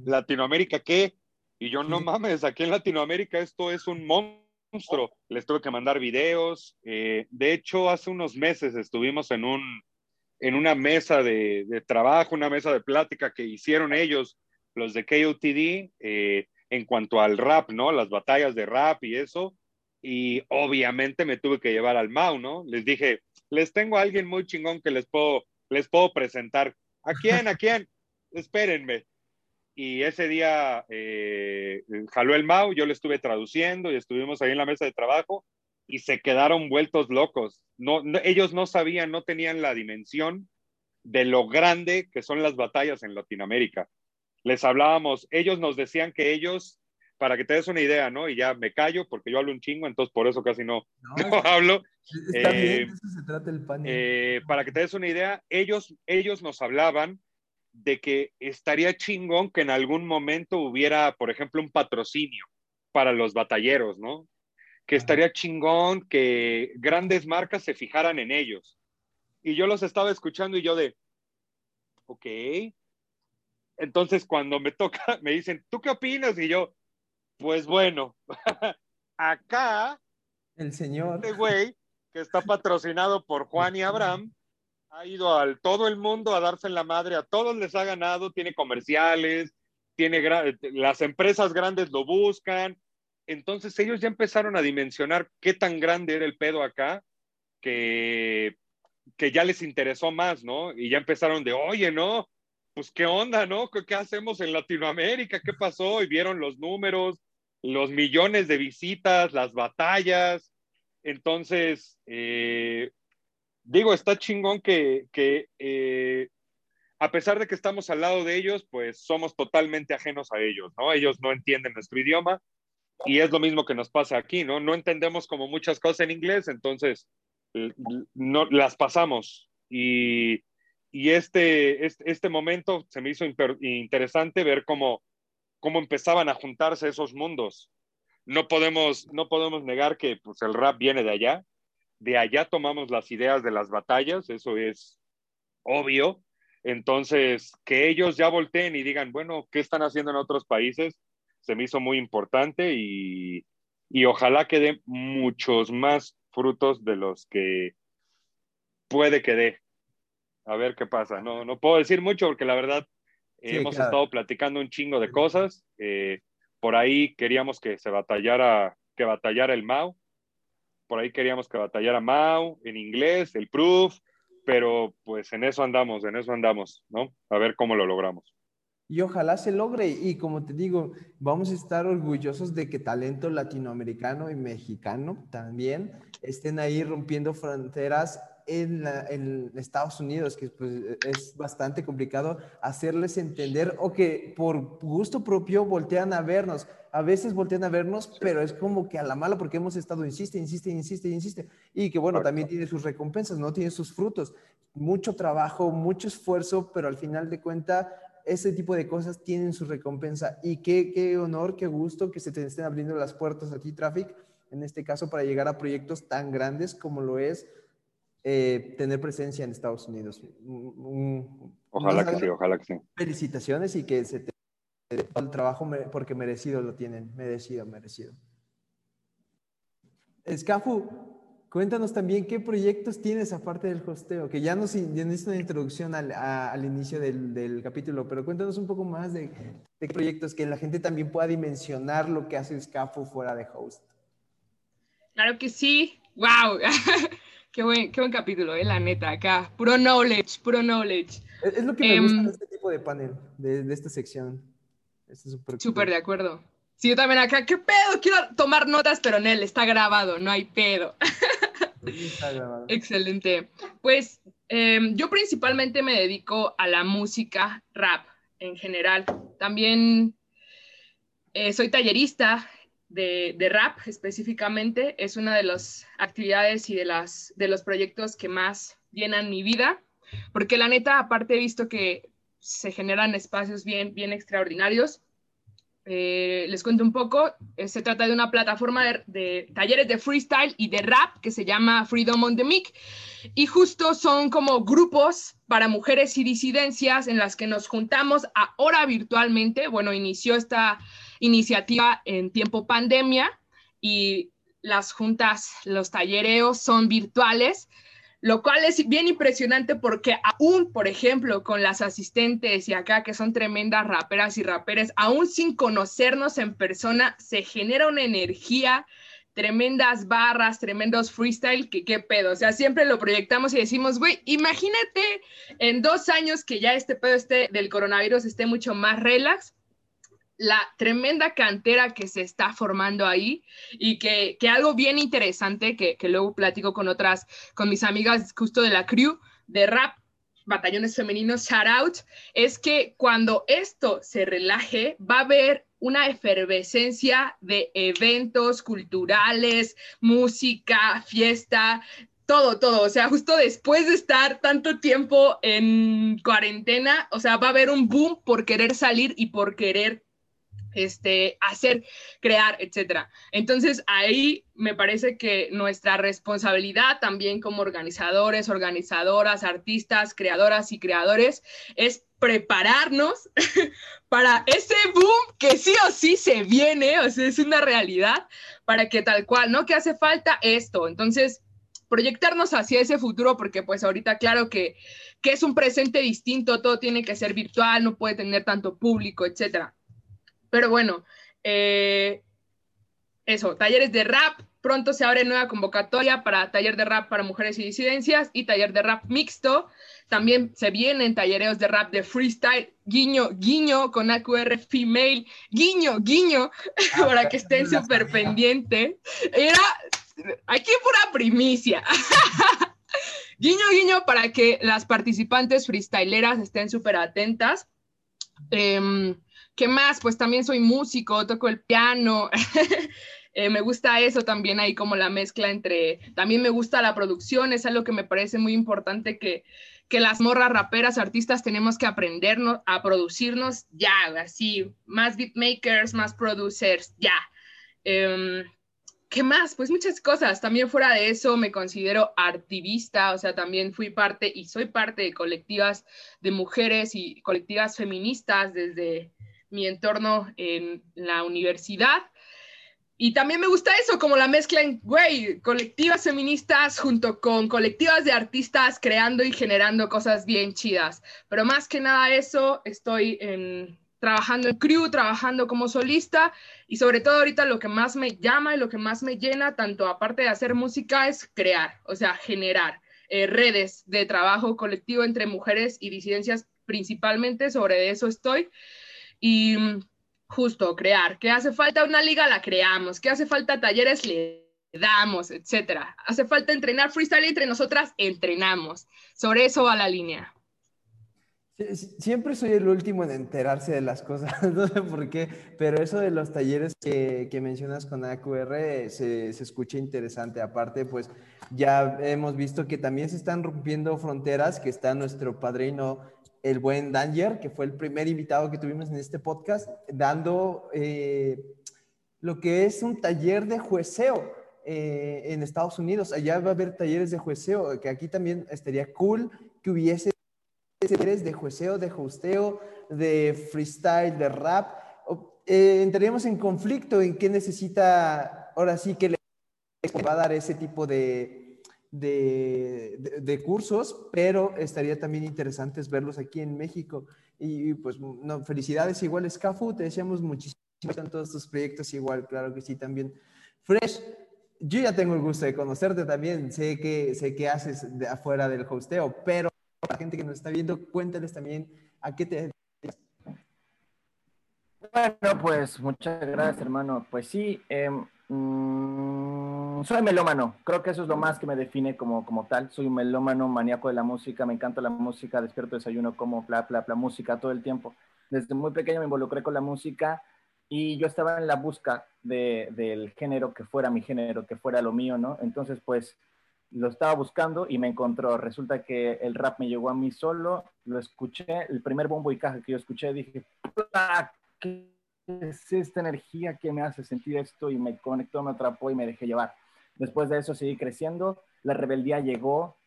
¿Latinoamérica qué? Y yo, no mames, aquí en Latinoamérica esto es un monstruo. Les tuve que mandar videos. Eh, de hecho, hace unos meses estuvimos en, un, en una mesa de, de trabajo, una mesa de plática que hicieron ellos, los de KOTD, eh, en cuanto al rap, ¿no? Las batallas de rap y eso y obviamente me tuve que llevar al Mau, ¿no? Les dije, les tengo a alguien muy chingón que les puedo, les puedo presentar. ¿A quién? ¿A quién? Espérenme. Y ese día eh, jaló el Mau, yo le estuve traduciendo y estuvimos ahí en la mesa de trabajo y se quedaron vueltos locos. No, ellos no sabían, no tenían la dimensión de lo grande que son las batallas en Latinoamérica. Les hablábamos, ellos nos decían que ellos para que te des una idea, ¿no? Y ya me callo porque yo hablo un chingo, entonces por eso casi no, no, hablo. Está bien, eso se trata el pan. Eh, para que te des una idea, ellos, ellos nos hablaban de que estaría chingón que en algún momento hubiera, por ejemplo, un patrocinio para los batalleros, ¿no? Que estaría chingón que grandes marcas se fijaran en ellos. Y yo los estaba escuchando y yo de, ok. Entonces cuando me toca, me dicen, ¿tú qué opinas? Y yo, pues bueno, acá el señor este güey que está patrocinado por Juan y Abraham ha ido al todo el mundo a darse en la madre, a todos les ha ganado, tiene comerciales, tiene las empresas grandes lo buscan. Entonces ellos ya empezaron a dimensionar qué tan grande era el pedo acá que que ya les interesó más, ¿no? Y ya empezaron de, oye, no, pues qué onda, ¿no? ¿Qué, ¿Qué, hacemos en Latinoamérica? ¿Qué pasó? Y vieron los números, los millones de visitas, las batallas. Entonces, eh, digo, está chingón que, eh, a pesar de que estamos al lado de ellos, pues somos totalmente ajenos a ellos, ¿no? Ellos no entienden nuestro idioma y es lo mismo que nos pasa aquí, ¿no? No entendemos como muchas cosas en inglés, entonces no, las pasamos y, y este, este, este momento se me hizo interesante ver cómo cómo empezaban a juntarse esos mundos. No podemos, no podemos negar que pues, el rap viene de allá. De allá tomamos las ideas de las batallas, eso es obvio. Entonces, que ellos ya volteen y digan, bueno, ¿qué están haciendo en otros países? Se me hizo muy importante y, y ojalá que muchos más frutos de los que puede que dé. A ver qué pasa. No, no puedo decir mucho porque la verdad Hemos estado platicando un chingo de cosas. Eh, por ahí queríamos que se batallara, que batallara el Mau. Por ahí queríamos que batallara Mau en inglés, el Proof, pero pues en eso andamos, en eso andamos, ¿no? A ver cómo lo logramos. Y ojalá se logre. Y como te digo, vamos a estar orgullosos de que talento latinoamericano y mexicano también estén ahí rompiendo fronteras en, Estados Unidos, que pues, es bastante complicado hacerles entender o que por gusto propio voltean a vernos. a veces voltean a vernos, pero es como que a la mala porque hemos estado, insiste, insiste, insiste, insiste. Y que bueno, también tiene sus recompensas, ¿no? Tiene sus frutos. Mucho trabajo, mucho esfuerzo, pero al final de cuenta, ese tipo de cosas tienen su recompensa. Y qué, qué honor, qué gusto que se te estén abriendo las puertas a ti, Traffic, en este caso, para llegar a proyectos tan grandes como lo es eh, tener presencia en Estados Unidos. ojalá que sí, ojalá que sí. Felicitaciones y que se te el trabajo porque merecido lo tienen, merecido, merecido. Escafu, cuéntanos también qué proyectos tienes aparte del hosteo, que ya nos diste una introducción al, al inicio del, del, capítulo, pero cuéntanos un poco más de, de, proyectos que la gente también pueda dimensionar lo que hace Escafu fuera de host. Claro que sí, wow, qué, buen, qué buen capítulo, eh, la neta, acá, puro knowledge, puro knowledge. Es, lo que me gusta em, de este tipo de panel, de, de esta sección. Súper de acuerdo. Sí, yo también acá, ¿qué pedo? Quiero tomar notas, pero en él está grabado, no hay pedo. Está grabado. Excelente. Pues em, yo principalmente me dedico a la música rap en general. También eh, soy tallerista de, de, rap específicamente. Es una de las actividades y de, las, de los proyectos que más llenan mi vida. Porque la neta, aparte he visto que se generan espacios bien, bien extraordinarios. Eh, les cuento un poco, eh, se trata de una plataforma de, talleres de freestyle y de rap que se llama Freedom on the Mic y justo son como grupos para mujeres y disidencias en las que nos juntamos ahora virtualmente. Bueno, inició esta iniciativa en tiempo pandemia y las juntas, los tallereos son virtuales lo cual es bien impresionante porque aún, por ejemplo, con las asistentes y acá que son tremendas raperas y raperes, aún sin conocernos en persona, se genera una energía, tremendas barras, tremendos freestyle, que qué pedo, o sea, siempre lo proyectamos y decimos, güey, imagínate en dos años que ya este pedo esté del coronavirus esté mucho más relax, la tremenda cantera que se está formando ahí y que, algo bien interesante que, luego platico con otras, con mis amigas justo de la crew de rap, batallones femeninos, shout out, es que cuando esto se relaje va a haber una efervescencia de eventos culturales, música, fiesta, todo, todo. O sea, justo después de estar tanto tiempo en cuarentena, o sea, va a haber un boom por querer salir y por querer este, hacer, crear, etcétera. Entonces, ahí me parece que nuestra responsabilidad también como organizadores, organizadoras, artistas, creadoras y creadores es prepararnos para ese boom que sí o sí se viene, o sea, es una realidad, para que tal cual, ¿no? Que hace falta esto. Entonces, proyectarnos hacia ese futuro, porque pues ahorita claro que, que es un presente distinto, todo tiene que ser virtual, no puede tener tanto público, etcétera. Pero bueno, eh, eso, talleres de rap. Pronto se abre nueva convocatoria para taller de rap para mujeres y disidencias y taller de rap mixto. También se vienen tallereos de rap de freestyle, guiño, guiño, con AQR female, guiño, guiño, ah, para que estén súper pendientes. Era aquí pura primicia. guiño, guiño, para que las participantes freestyleras estén súper atentas. Eh, ¿Qué más? Pues también soy músico, toco el piano. Eh, me gusta eso también ahí como la mezcla entre, también me gusta la producción, es algo que me parece muy importante que, que las morras raperas, artistas tenemos que aprendernos a producirnos ya, así, más beatmakers, más producers, ya. Em, ¿Qué más? Pues muchas cosas. También fuera de eso me considero activista, o sea, también fui parte y soy parte de colectivas de mujeres y colectivas feministas desde, mi entorno en la universidad. Y también me gusta eso, como la mezcla en, güey, colectivas feministas junto con colectivas de artistas creando y generando cosas bien chidas. Pero más que nada eso, estoy en, trabajando en crew, trabajando como solista y sobre todo ahorita lo que más me llama y lo que más me llena, tanto aparte de hacer música, es crear, o sea, generar eh, redes de trabajo colectivo entre mujeres y disidencias principalmente, sobre eso estoy y mm, justo crear. ¿Qué hace falta una liga? La creamos. ¿Qué hace falta talleres? Le damos, etcétera. Hace falta entrenar freestyle entre nosotras, entrenamos. Sobre eso va la línea. Siempre soy el último en enterarse de las cosas, no sé por qué, pero eso de los talleres que, que mencionas con AQR se, se, escucha interesante. Aparte, pues ya hemos visto que también se están rompiendo fronteras, que está nuestro padrino, el buen Danger, que fue el primer invitado que tuvimos en este podcast, dando eh, lo que es un taller de jueceo eh, en Estados Unidos. Allá va a haber talleres de jueceo, que aquí también estaría cool que hubiese de jueceo, de hosteo, de freestyle, de rap, eh, entraríamos en conflicto en qué necesita, ahora sí que le va a dar ese tipo de, de, cursos, pero estaría también interesantes verlos aquí en México. Y pues, no, felicidades igual, Scafu, te deseamos muchísimo en todos tus proyectos igual, claro que sí, también. Fresh, yo ya tengo el gusto de conocerte también, sé que, sé que haces de afuera del hosteo, pero la gente que nos está viendo, cuéntales también a qué te Bueno, pues muchas gracias, hermano. Pues sí, em, mm, soy melómano. Creo que eso es lo más que me define como, como tal. Soy un melómano, maníaco de la música, me encanta la música, despierto, desayuno, como bla, bla, bla, música todo el tiempo. Desde muy pequeño me involucré con la música y yo estaba en la busca de, del género que fuera mi género, que fuera lo mío, ¿no? Entonces, pues lo estaba buscando y me encontró. Resulta que el rap me llegó a mí solo, lo escuché, el primer bombo y caja que yo escuché, dije, ¿qué es esta energía que me hace sentir esto? Y me conectó, me atrapó y me dejé llevar. Después de eso seguí creciendo, la rebeldía llegó,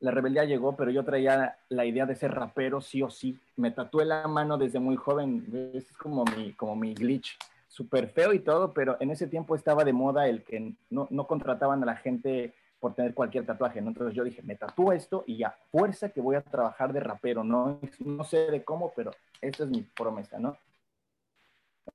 la rebeldía llegó, pero yo traía la idea de ser rapero sí o sí. Me tatué la mano desde muy joven, es como mi, como mi glitch, súper feo y todo, pero en ese tiempo estaba de moda el que no, no contrataban a la gente por tener cualquier tatuaje, Entonces yo dije, me tatúo esto y ya, fuerza que voy a trabajar de rapero, no, no sé de cómo, pero esta es mi promesa, ¿no?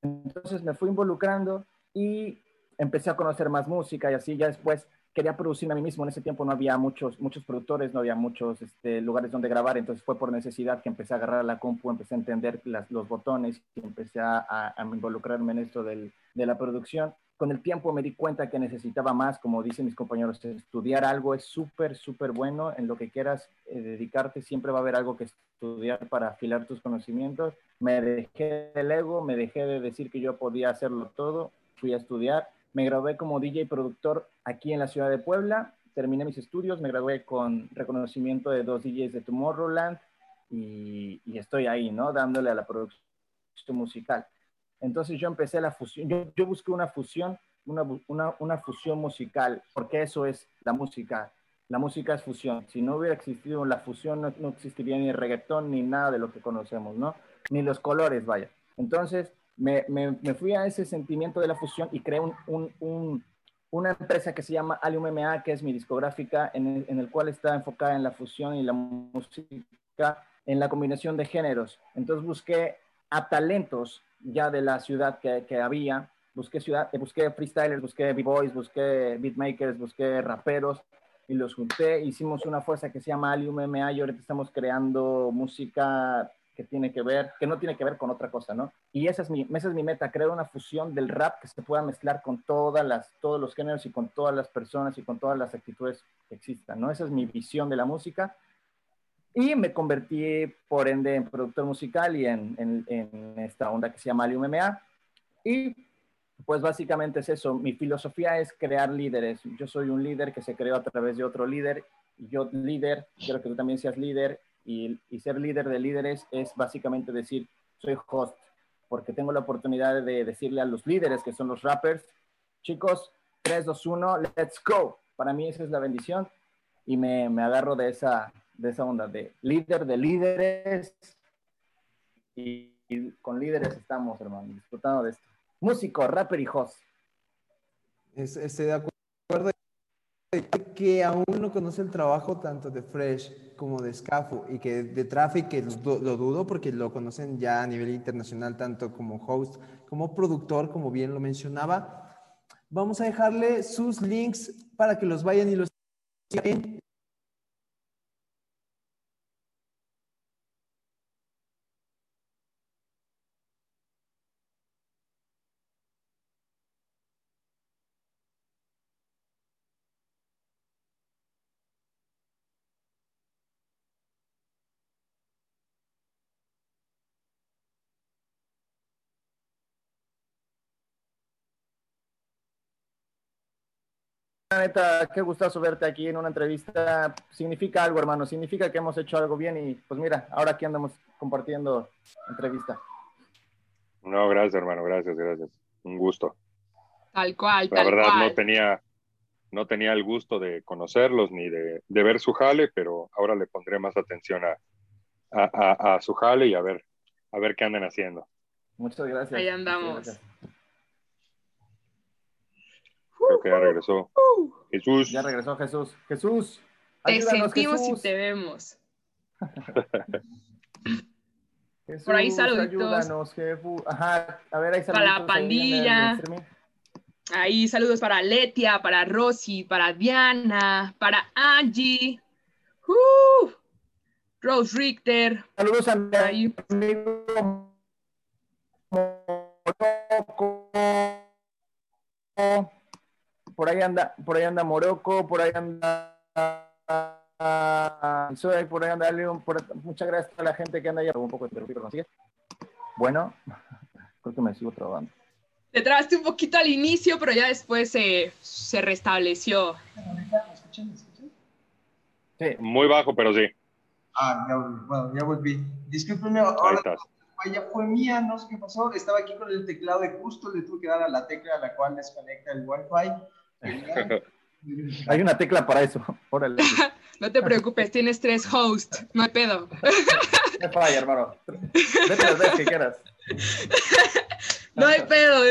Entonces me fui involucrando y empecé a conocer más música y así ya después quería producir a mí mismo. En ese tiempo no había muchos, muchos productores, no había muchos este, lugares donde grabar, entonces fue por necesidad que empecé a agarrar la compu, empecé a entender los botones y empecé a, a, involucrarme en esto del, de la producción con el tiempo me di cuenta que necesitaba más, como dicen mis compañeros, estudiar algo es súper, súper bueno. En lo que quieras eh, dedicarte, siempre va a haber algo que estudiar para afilar tus conocimientos. Me dejé del ego, me dejé de decir que yo podía hacerlo todo, fui a estudiar. Me gradué como DJ productor aquí en la ciudad de Puebla. Terminé mis estudios, me gradué con reconocimiento de dos DJs de Tomorrowland y, estoy ahí, ¿no? Dándole a la producción musical. Entonces yo empecé la fusión, yo, busqué una fusión, una, una, fusión musical, porque eso es la música. La música es fusión. Si no hubiera existido la fusión, no, existiría ni el reggaetón ni nada de lo que conocemos, ¿no? Ni los colores, vaya. Entonces me, me, me fui a ese sentimiento de la fusión y creé un, un, un, una empresa que se llama Alium MMA, que es mi discográfica, en el, en el cual está enfocada en la fusión y la música, en la combinación de géneros. Entonces busqué a talentos ya de la ciudad que, que había. Busqué, ciudad, eh, busqué freestylers, busqué b-boys, busqué beatmakers, busqué raperos y los junté. Hicimos una fuerza que se llama Alium MMA y ahorita estamos creando música que tiene que ver, que no tiene que ver con otra cosa, ¿no? Y esa es mi, esa es mi meta, crear una fusión del rap que se pueda mezclar con todas las, todos los géneros y con todas las personas y con todas las actitudes que existan, ¿no? Esa es mi visión de la música y me convertí, por ende, en productor musical y en, en, esta onda que se llama Alium MMA. Y pues básicamente es eso. Mi filosofía es crear líderes. Yo soy un líder que se creó a través de otro líder. Yo líder, quiero que tú también seas líder. Y, y ser líder de líderes es básicamente decir, soy host, porque tengo la oportunidad de decirle a los líderes, que son los rappers, chicos, 3, 2, 1, let's go. Para mí esa es la bendición y me, me agarro de esa, de esa onda de líder de líderes y, con líderes estamos, hermano, disfrutando de esto. Músico, rapper y host. Estoy de acuerdo que aún no conoce el trabajo tanto de Fresh como de Scafo y que de Traffic lo, dudo porque lo conocen ya a nivel internacional tanto como host como productor, como bien lo mencionaba. Vamos a dejarle sus links para que los vayan y los neta, qué gustazo verte aquí en una entrevista. Significa algo, hermano. Significa que hemos hecho algo bien y pues mira, ahora aquí andamos compartiendo entrevista. No, gracias, hermano. Gracias, gracias. Un gusto. Tal cual, La verdad no tenía no tenía el gusto de conocerlos ni de, ver su jale, pero ahora le pondré más atención a, a, su jale y a ver, a ver qué andan haciendo. Muchas gracias. Ahí andamos. Creo que ya regresó. Jesús. Ya regresó Jesús. Jesús. Te sentimos y te vemos. Por ahí saluditos. Ajá, a ver, ahí saluditos. Para la pandilla. Ahí saludos para Letia, para Rosy, para Diana, para Angie, uh, Rose Richter. Saludos a mi amigo Por ahí anda, por ahí anda Morocco, por ahí anda soy por ahí anda León. muchas gracias a la gente que anda allá. Un poco de Bueno, creo que me sigo trabando. Te trabaste un poquito al inicio, pero ya después se, se restableció. Sí. Muy bajo, pero sí. Ah, ya volví. Bueno, ya volví. Discúlpeme, ahora ya fue mía, no sé qué pasó. Estaba aquí con el teclado de justo, le tuve que dar a la tecla a la cual desconecta el Wi-Fi. Hay una tecla para eso. Órale. no te preocupes, tienes tres hosts, no hay pedo. No falla, hermano. Vete las veces que quieras. No hay pedo.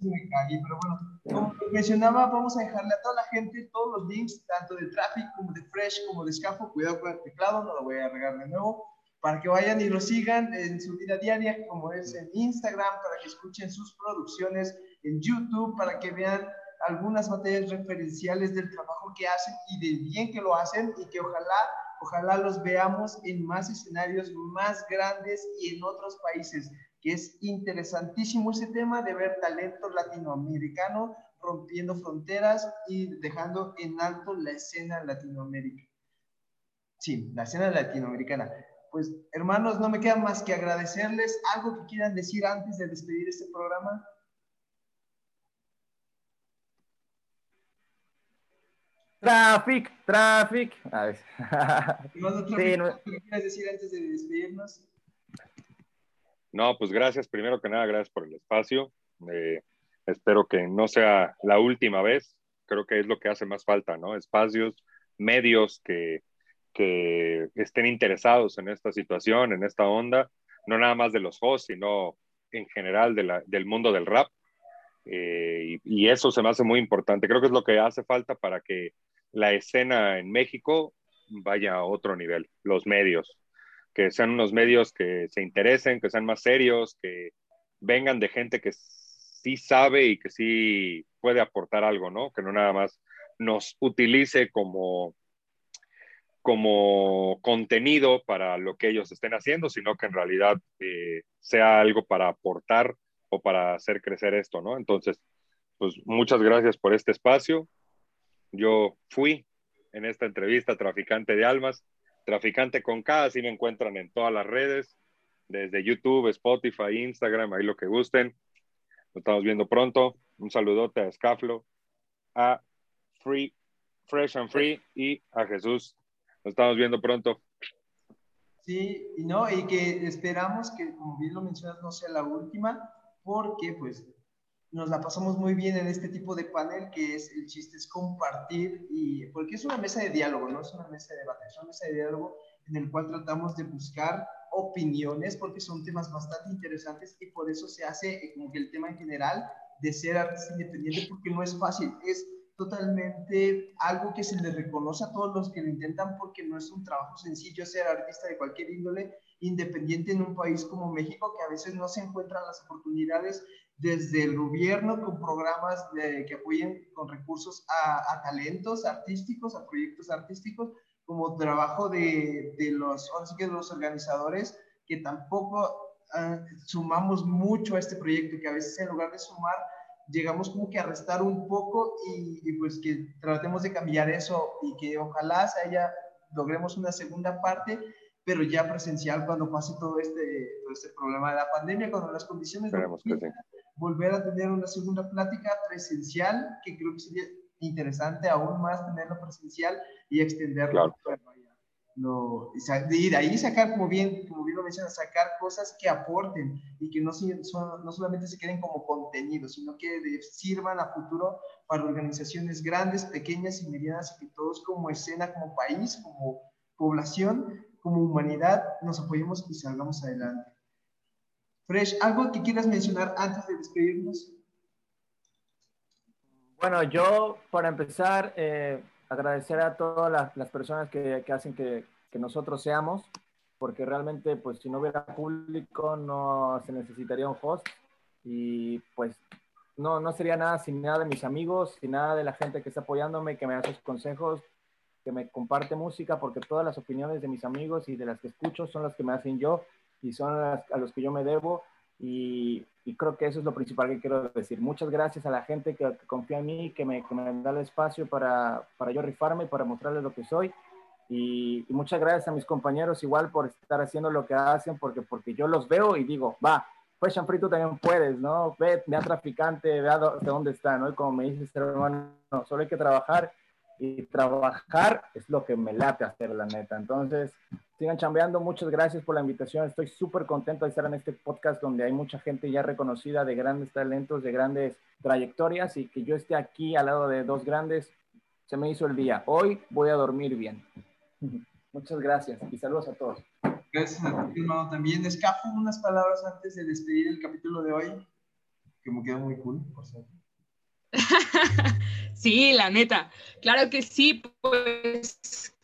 Me cagué, pero bueno, como mencionaba, vamos a dejarle a toda la gente todos los links, tanto de Traffic como de Fresh como de Scafo. Cuidado con el teclado, no lo voy a regar de nuevo. Para que vayan y lo sigan en su vida diaria, como es en Instagram, para que escuchen sus producciones en YouTube, para que vean algunas materias referenciales del trabajo que hacen y de bien que lo hacen y que ojalá, ojalá los veamos en más escenarios más grandes y en otros países es interesantísimo ese tema de ver talento latinoamericano rompiendo fronteras y dejando en alto la escena Latinoamérica. Sí, la escena latinoamericana. Pues hermanos, no me queda más que agradecerles algo que quieran decir antes de despedir este programa. Traffic, traffic. A ver. ¿Qué quieres decir antes de despedirnos? No, pues gracias, primero que nada, gracias por el espacio. Eh, espero que no sea la última vez. Creo que es lo que hace más falta, ¿no? Espacios, medios que, que estén interesados en esta situación, en esta onda, no nada más de los hosts, sino en general de la, del mundo del rap. Eh, y, y, eso se me hace muy importante. Creo que es lo que hace falta para que la escena en México vaya a otro nivel, los medios que sean unos medios que se interesen, que sean más serios, que vengan de gente que sí sabe y que sí puede aportar algo, ¿no? Que no nada más nos utilice como, como contenido para lo que ellos estén haciendo, sino que en realidad eh, sea algo para aportar o para hacer crecer esto, ¿no? Entonces, pues muchas gracias por este espacio. Yo fui en esta entrevista traficante de almas Traficante con K, así me encuentran en todas las redes, desde YouTube, Spotify, Instagram, ahí lo que gusten. Nos estamos viendo pronto. Un saludote a Scaflo, a Free, Fresh and Free y a Jesús. Nos estamos viendo pronto. Sí, y no, y que esperamos que, como bien lo mencionas, no sea la última, porque pues nos la pasamos muy bien en este tipo de panel, que es el chiste es compartir, y porque es una mesa de diálogo, no es una mesa de debate, es una mesa de diálogo en el cual tratamos de buscar opiniones, porque son temas bastante interesantes y por eso se hace eh, como que el tema en general de ser artista independiente, porque no es fácil, es totalmente algo que se le reconoce a todos los que lo intentan, porque no es un trabajo sencillo ser artista de cualquier índole, independiente en un país como México, que a veces no se encuentran las oportunidades desde el gobierno con programas que apoyen con recursos a, talentos artísticos, a proyectos artísticos, como trabajo de, de los, de los organizadores, que tampoco ah, sumamos mucho a este proyecto, que a veces en lugar de sumar, llegamos como que a restar un poco y, y pues que tratemos de cambiar eso y que ojalá se haya, logremos una segunda parte pero ya presencial cuando pase todo este, todo este problema de la pandemia, cuando las condiciones de volver a tener una segunda plática presencial, que creo que sería interesante aún más tenerlo presencial y extenderlo. No, y de ahí sacar, como bien, como bien lo mencionas, sacar cosas que aporten y que no, son, no solamente se queden como contenido, sino que sirvan a futuro para organizaciones grandes, pequeñas y medianas y que todos como escena, como país, como población, como humanidad, nos apoyemos y salgamos adelante. Fresh, ¿algo que quieras mencionar antes de despedirnos? Bueno, yo para empezar, eh, agradecer a todas las, personas que, hacen que, nosotros seamos, porque realmente, pues si no hubiera público, no se necesitaría un host. Y pues no, no sería nada sin nada de mis amigos, sin nada de la gente que está apoyándome, que me da sus consejos, que me comparte música, porque todas las opiniones de mis amigos y de las que escucho son las que me hacen yo y son las, a los que yo me debo y, creo que eso es lo principal que quiero decir. Muchas gracias a la gente que, confía en mí, que me, que me, da el espacio para, para yo rifarme y para mostrarles lo que soy. Y, muchas gracias a mis compañeros igual por estar haciendo lo que hacen, porque, porque yo los veo y digo, va, pues Free tú también puedes, ¿no? Ve, ve a traficante, ve a dónde está, ¿no? Y como me dices, hermano, solo hay que trabajar y trabajar es lo que me late hacer, la neta. Entonces, sigan chambeando. Muchas gracias por la invitación. Estoy súper contento de estar en este podcast donde hay mucha gente ya reconocida de grandes talentos, de grandes trayectorias y que yo esté aquí al lado de dos grandes. Se me hizo el día. Hoy voy a dormir bien. Muchas gracias y saludos a todos. Gracias a ti, hermano. También escapo unas palabras antes de despedir el capítulo de hoy, que me quedó muy cool, por cierto. sí, la neta. Claro que sí, pues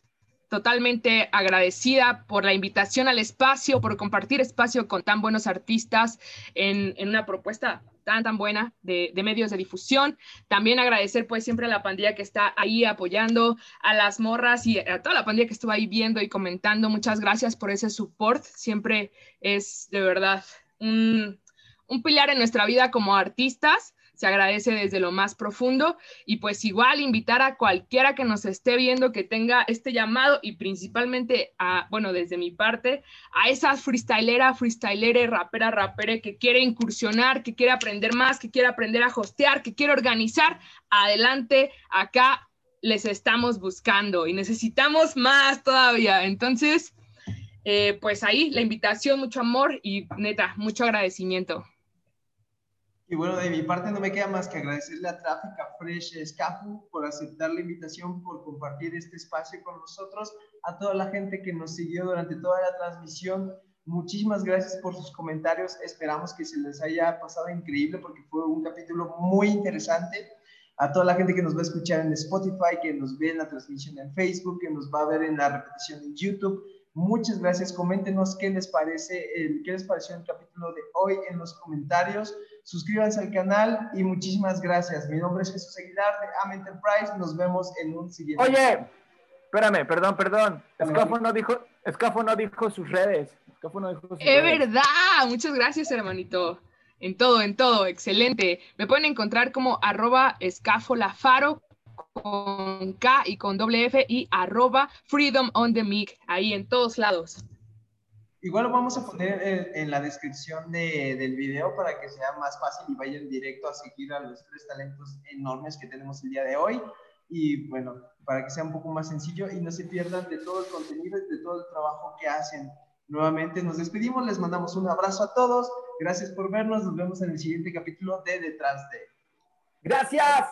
totalmente agradecida por la invitación al espacio, por compartir espacio con tan buenos artistas en, una propuesta tan, tan buena de, medios de difusión. También agradecer pues siempre a la pandilla que está ahí apoyando, a las morras y a toda la pandilla que estuvo ahí viendo y comentando. Muchas gracias por ese support. Siempre es de verdad un, un pilar en nuestra vida como artistas se agradece desde lo más profundo y pues igual invitar a cualquiera que nos esté viendo que tenga este llamado y principalmente a, bueno, desde mi parte, a esa freestylera, freestylere, rapera, rapere que quiere incursionar, que quiere aprender más, que quiere aprender a hostear, que quiere organizar, adelante, acá les estamos buscando y necesitamos más todavía. Entonces, eh, pues ahí la invitación, mucho amor y neta, mucho agradecimiento. Y bueno, de mi parte no me queda más que agradecerle a Tráfica Fresh Escafu por aceptar la invitación, por compartir este espacio con nosotros, a toda la gente que nos siguió durante toda la transmisión. Muchísimas gracias por sus comentarios. Esperamos que se les haya pasado increíble porque fue un capítulo muy interesante. A toda la gente que nos va a escuchar en Spotify, que nos ve en la transmisión en Facebook, que nos va a ver en la repetición en YouTube. Muchas gracias. Coméntenos qué les parece, qué les pareció el capítulo de hoy en los comentarios suscríbanse al canal y muchísimas gracias. Mi nombre es Jesús Aguilar de AM Enterprise. Nos vemos en un siguiente. Oye, espérame, perdón, perdón. Escafo no dijo, Escafo no dijo sus redes. Escafo no dijo sus es verdad. Muchas gracias, hermanito. En todo, en todo. Excelente. Me pueden encontrar como arroba escafolafaro con K y con doble F y arroba freedom on the mic. Ahí en todos lados. Igual lo vamos a poner en, la descripción del video para que sea más fácil y vayan directo a seguir a los tres talentos enormes que tenemos el día de hoy. Y bueno, para que sea un poco más sencillo y no se pierdan de todo el contenido y de todo el trabajo que hacen. Nuevamente nos despedimos, les mandamos un abrazo a todos. Gracias por vernos, nos vemos en el siguiente capítulo de Detrás de. Gracias.